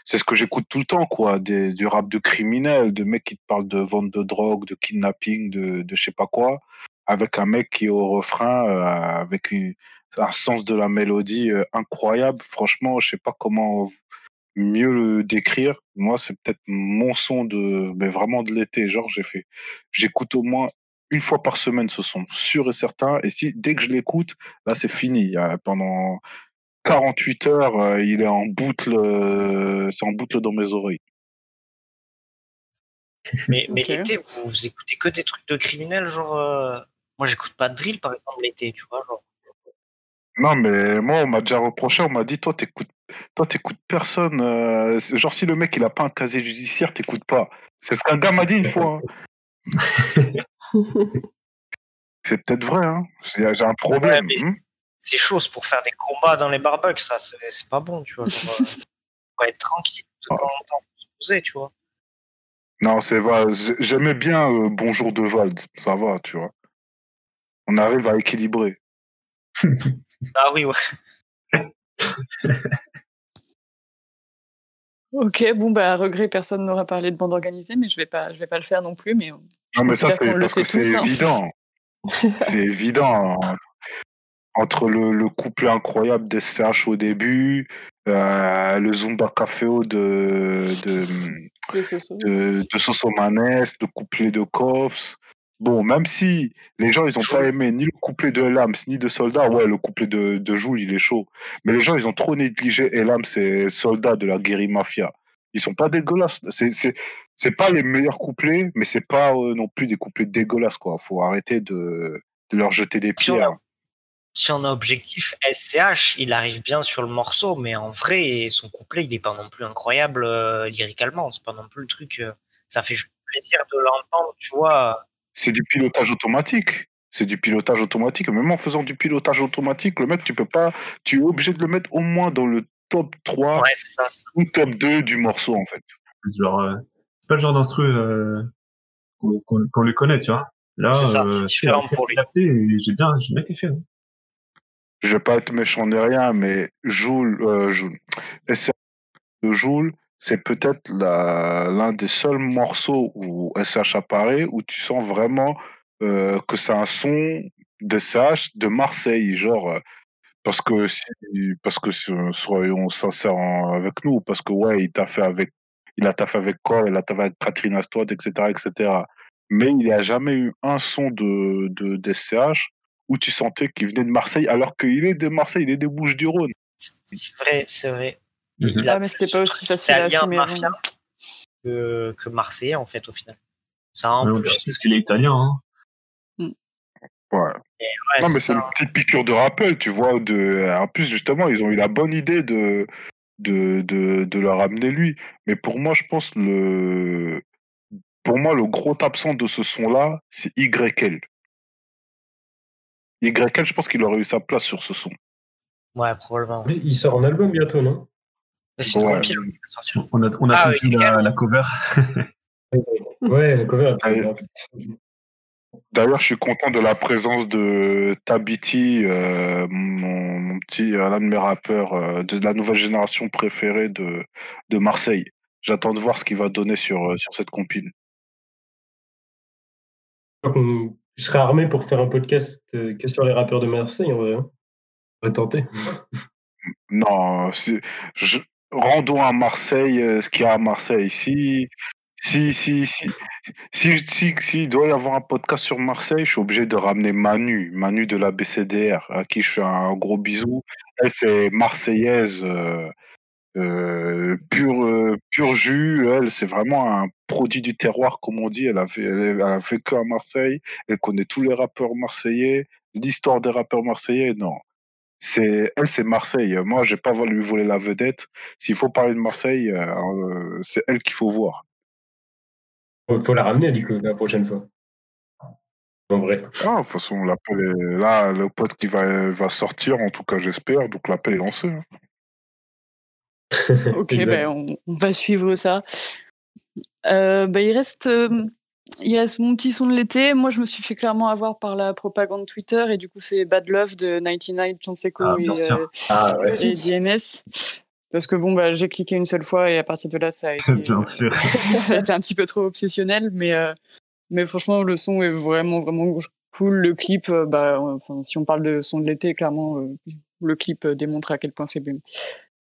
c'est ce que j'écoute tout le temps quoi, des, du rap de criminel, de mecs qui te parlent de vente de drogue, de kidnapping, de, de je sais pas quoi avec un mec qui est au refrain, euh, avec un sens de la mélodie euh, incroyable. Franchement, je sais pas comment mieux le décrire. Moi, c'est peut-être mon son de, mais vraiment de l'été. Genre, j'ai fait, j'écoute au moins une fois par semaine ce son, sûr et certain. Et si dès que je l'écoute, là, c'est fini. Pendant 48 heures, euh, il est en boucle, euh, c'est en boucle dans mes oreilles. Mais, mais l'été, vous, vous écoutez que des trucs de criminels, genre. euh, Moi, j'écoute pas de drill, par exemple, l'été, tu vois. Genre. Non, mais moi, on m'a déjà reproché, on m'a dit, toi, t'écoutes, toi, t'écoutes personne. euh, genre, si le mec, il a pas un casier judiciaire, t'écoutes pas. C'est ce qu'un gars m'a dit une fois. hein. C'est peut-être vrai, hein. J'ai un problème. mais- hein. C'est chaud, c'est pour faire des combats dans les barbecues, ça, c'est pas bon, tu vois. Genre, euh, faut être tranquille, de temps en temps, faut se poser, tu vois. Non, c'est vrai. J'ai- J'aimais bien euh, Bonjour de Vald. Ça va, tu vois. On arrive à équilibrer. Ah oui, ouais. Ok, bon bah à regret, personne n'aura parlé de bande organisée, mais je vais pas, je vais pas le faire non plus. Mais Non, mais ça, c'est parce que c'est évident. c'est évident. Entre le, le couple incroyable d'SCH au début, euh, le Zumba Caféo de, de, de, Sosomanes, le couplet de Koffs. Bon, même si les gens, ils ont pas aimé ni le couplet de Elams, ni de Soldat, ouais, le couplet de, de Joule, il est chaud. Mais les gens, ils ont trop négligé Elams et Soldat de la guérilla mafia. Ils sont pas dégueulasses. C'est, c'est, c'est pas les meilleurs couplets, mais c'est pas euh, non plus des couplets dégueulasses, quoi. Faut arrêter de, de leur jeter des Si on, pierres. a, si on a objectif, SCH, il arrive bien sur le morceau, mais en vrai, son couplet, il est pas non plus incroyable euh, lyricalement. C'est pas non plus le truc. euh, ça fait juste plaisir de l'entendre, tu vois. C'est du pilotage automatique. C'est du pilotage automatique. Même en faisant du pilotage automatique, le mec, tu peux pas, tu es obligé de le mettre au moins dans le top 3 Ouais, c'est ça. c'est- ou top 2 du morceau, en fait. Genre, euh, c'est pas le genre d'instru euh, qu'on qu'on le connaît, tu vois. Là, C'est euh, différent pour lui. et j'ai bien, j'ai bien kiffé. hein. Je vais pas être méchant ni rien, mais Joule, euh, Joule, de Joule, c'est peut-être l'un des seuls morceaux où SH apparaît où tu sens vraiment euh, que c'est un son DCH de Marseille, genre euh, parce que si, parce que soyons sincères avec nous, parce que ouais, il t'a fait avec, il a taffé avec quoi, il a taffé avec Catherine Astouad, etc., etc. Mais il n'y a jamais eu un son de, de DCH où tu sentais qu'il venait de Marseille, alors qu'il est de Marseille, il est des Bouches du Rhône. C'est vrai, c'est vrai. Mhm. Il a mais c'était pas aussi facile à assumer. Mafia que, que Marseillais, en fait, au final. Ça en plus. Parce qu'il est italien. Hein. Mm. Ouais. non, mais c'est une petite piqûre de rappel, tu vois. De... En plus, justement, ils ont eu la bonne idée de, de, de, de le ramener lui. Mais pour moi, je pense le. Pour moi, le gros absent de ce son-là, c'est YL. YL, je pense qu'il aurait eu sa place sur ce son. Ouais, probablement. Il sort en album bientôt, non? C'est une On a, on a ah, vu la, la, cover. ouais, la cover. D'ailleurs, je suis content de la présence de Tabiti, euh, mon, petit, l'un de mes rappeurs euh, de la nouvelle génération préférée de, de Marseille. J'attends de voir ce qu'il va donner sur, euh, sur cette compile. Tu serais armé pour faire un podcast que sur les rappeurs de Marseille, en vrai. Hein on va tenter. Non, je, rendons à Marseille ce qu'il y a à Marseille. ici. Si, si, si, si, si, doit y avoir un podcast sur Marseille, je suis obligé de ramener Manu, Manu de la BCDR, à qui je fais un gros bisou. Elle, c'est marseillaise, euh, euh, pur, euh, pur jus. Elle, c'est vraiment un produit du terroir, comme on dit. Elle a, vécu à Marseille. Elle connaît tous les rappeurs marseillais, l'histoire des rappeurs marseillais. Non. C'est, elle, c'est Marseille. Moi, j'ai pas voulu voler la vedette. S'il faut parler de Marseille, c'est elle qu'il faut voir. Il faut la ramener, du coup, la prochaine fois. En vrai. Ah, de toute façon, l'appel est là, le pote qui va, va sortir, en tout cas, j'espère, donc l'appel est lancé. Hein. ok, ben, on, va suivre ça. Euh, ben, il reste. Euh, il reste mon petit son de l'été. Moi, je me suis fait clairement avoir par la propagande Twitter et du coup, c'est Bad Love de 99 Chanseco ah, et, euh, ah, ouais. et DMS. Parce que bon, bah, j'ai cliqué une seule fois et à partir de là, ça a été, Bien sûr. ça a été un petit peu trop obsessionnel. Mais, euh, mais franchement, le son est vraiment, vraiment cool. Le clip, euh, bah, enfin, si on parle de son de l'été, clairement, euh, le clip démontre à quel point c'est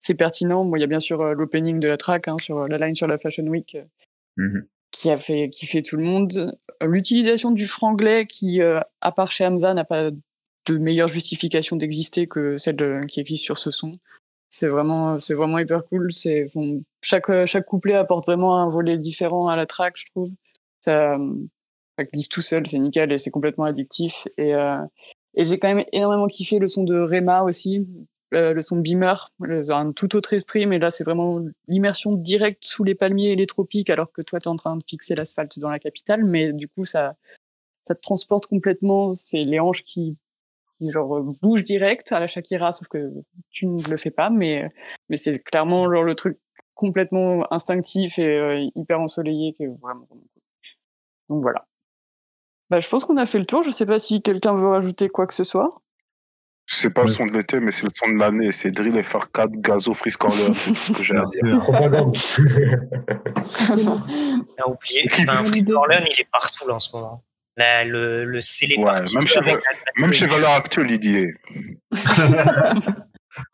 c'est pertinent. Moi, il y a bien sûr l'opening de la track hein, sur la line sur la Fashion Week mmh qui a fait tout le monde. L'utilisation du franglais qui, à part chez Hamza, n'a pas de meilleure justification d'exister que celle qui existe sur ce son c'est vraiment c'est vraiment hyper cool. C'est chaque chaque couplet apporte vraiment un volet différent à la track je trouve. Ça glisse tout seul c'est nickel et c'est complètement addictif. Et euh, et j'ai quand même énormément kiffé le son de Rema aussi le son de Beamer un tout autre esprit mais là c'est vraiment l'immersion directe sous les palmiers et les tropiques alors que toi tu es en train de fixer l'asphalte dans la capitale. Mais du coup ça ça te transporte complètement. C'est les hanches qui qui genre euh, bouge direct à la Shakira, sauf que tu ne le fais pas, mais mais c'est clairement genre le truc complètement instinctif et euh, hyper ensoleillé qui est vraiment, vraiment cool. Donc voilà. Bah, je pense qu'on a fait le tour. Je sais pas si quelqu'un veut rajouter quoi que ce soit. C'est pas le son de l'été, mais c'est le son de l'année. C'est Drill FR4, Gazo, c'est ce que j'ai à dire. a oublié. Ben, il est partout là en ce moment le, le même, chez, même chez Valeur Actuelle, il y est.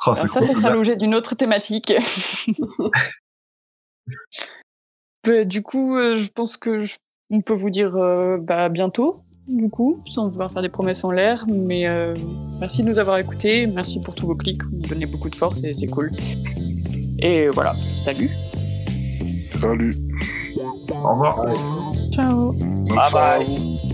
oh, ça, ça sera l'objet d'une autre thématique. Bah, du coup, euh, je pense que on peut vous dire euh, bah, bientôt, du coup, sans vouloir faire des promesses en l'air. Mais euh, merci de nous avoir écoutés. Merci pour tous vos clics. Vous nous donnez beaucoup de force et c'est cool. Et voilà, salut. Salut. Au revoir. Ciao. Bye bye.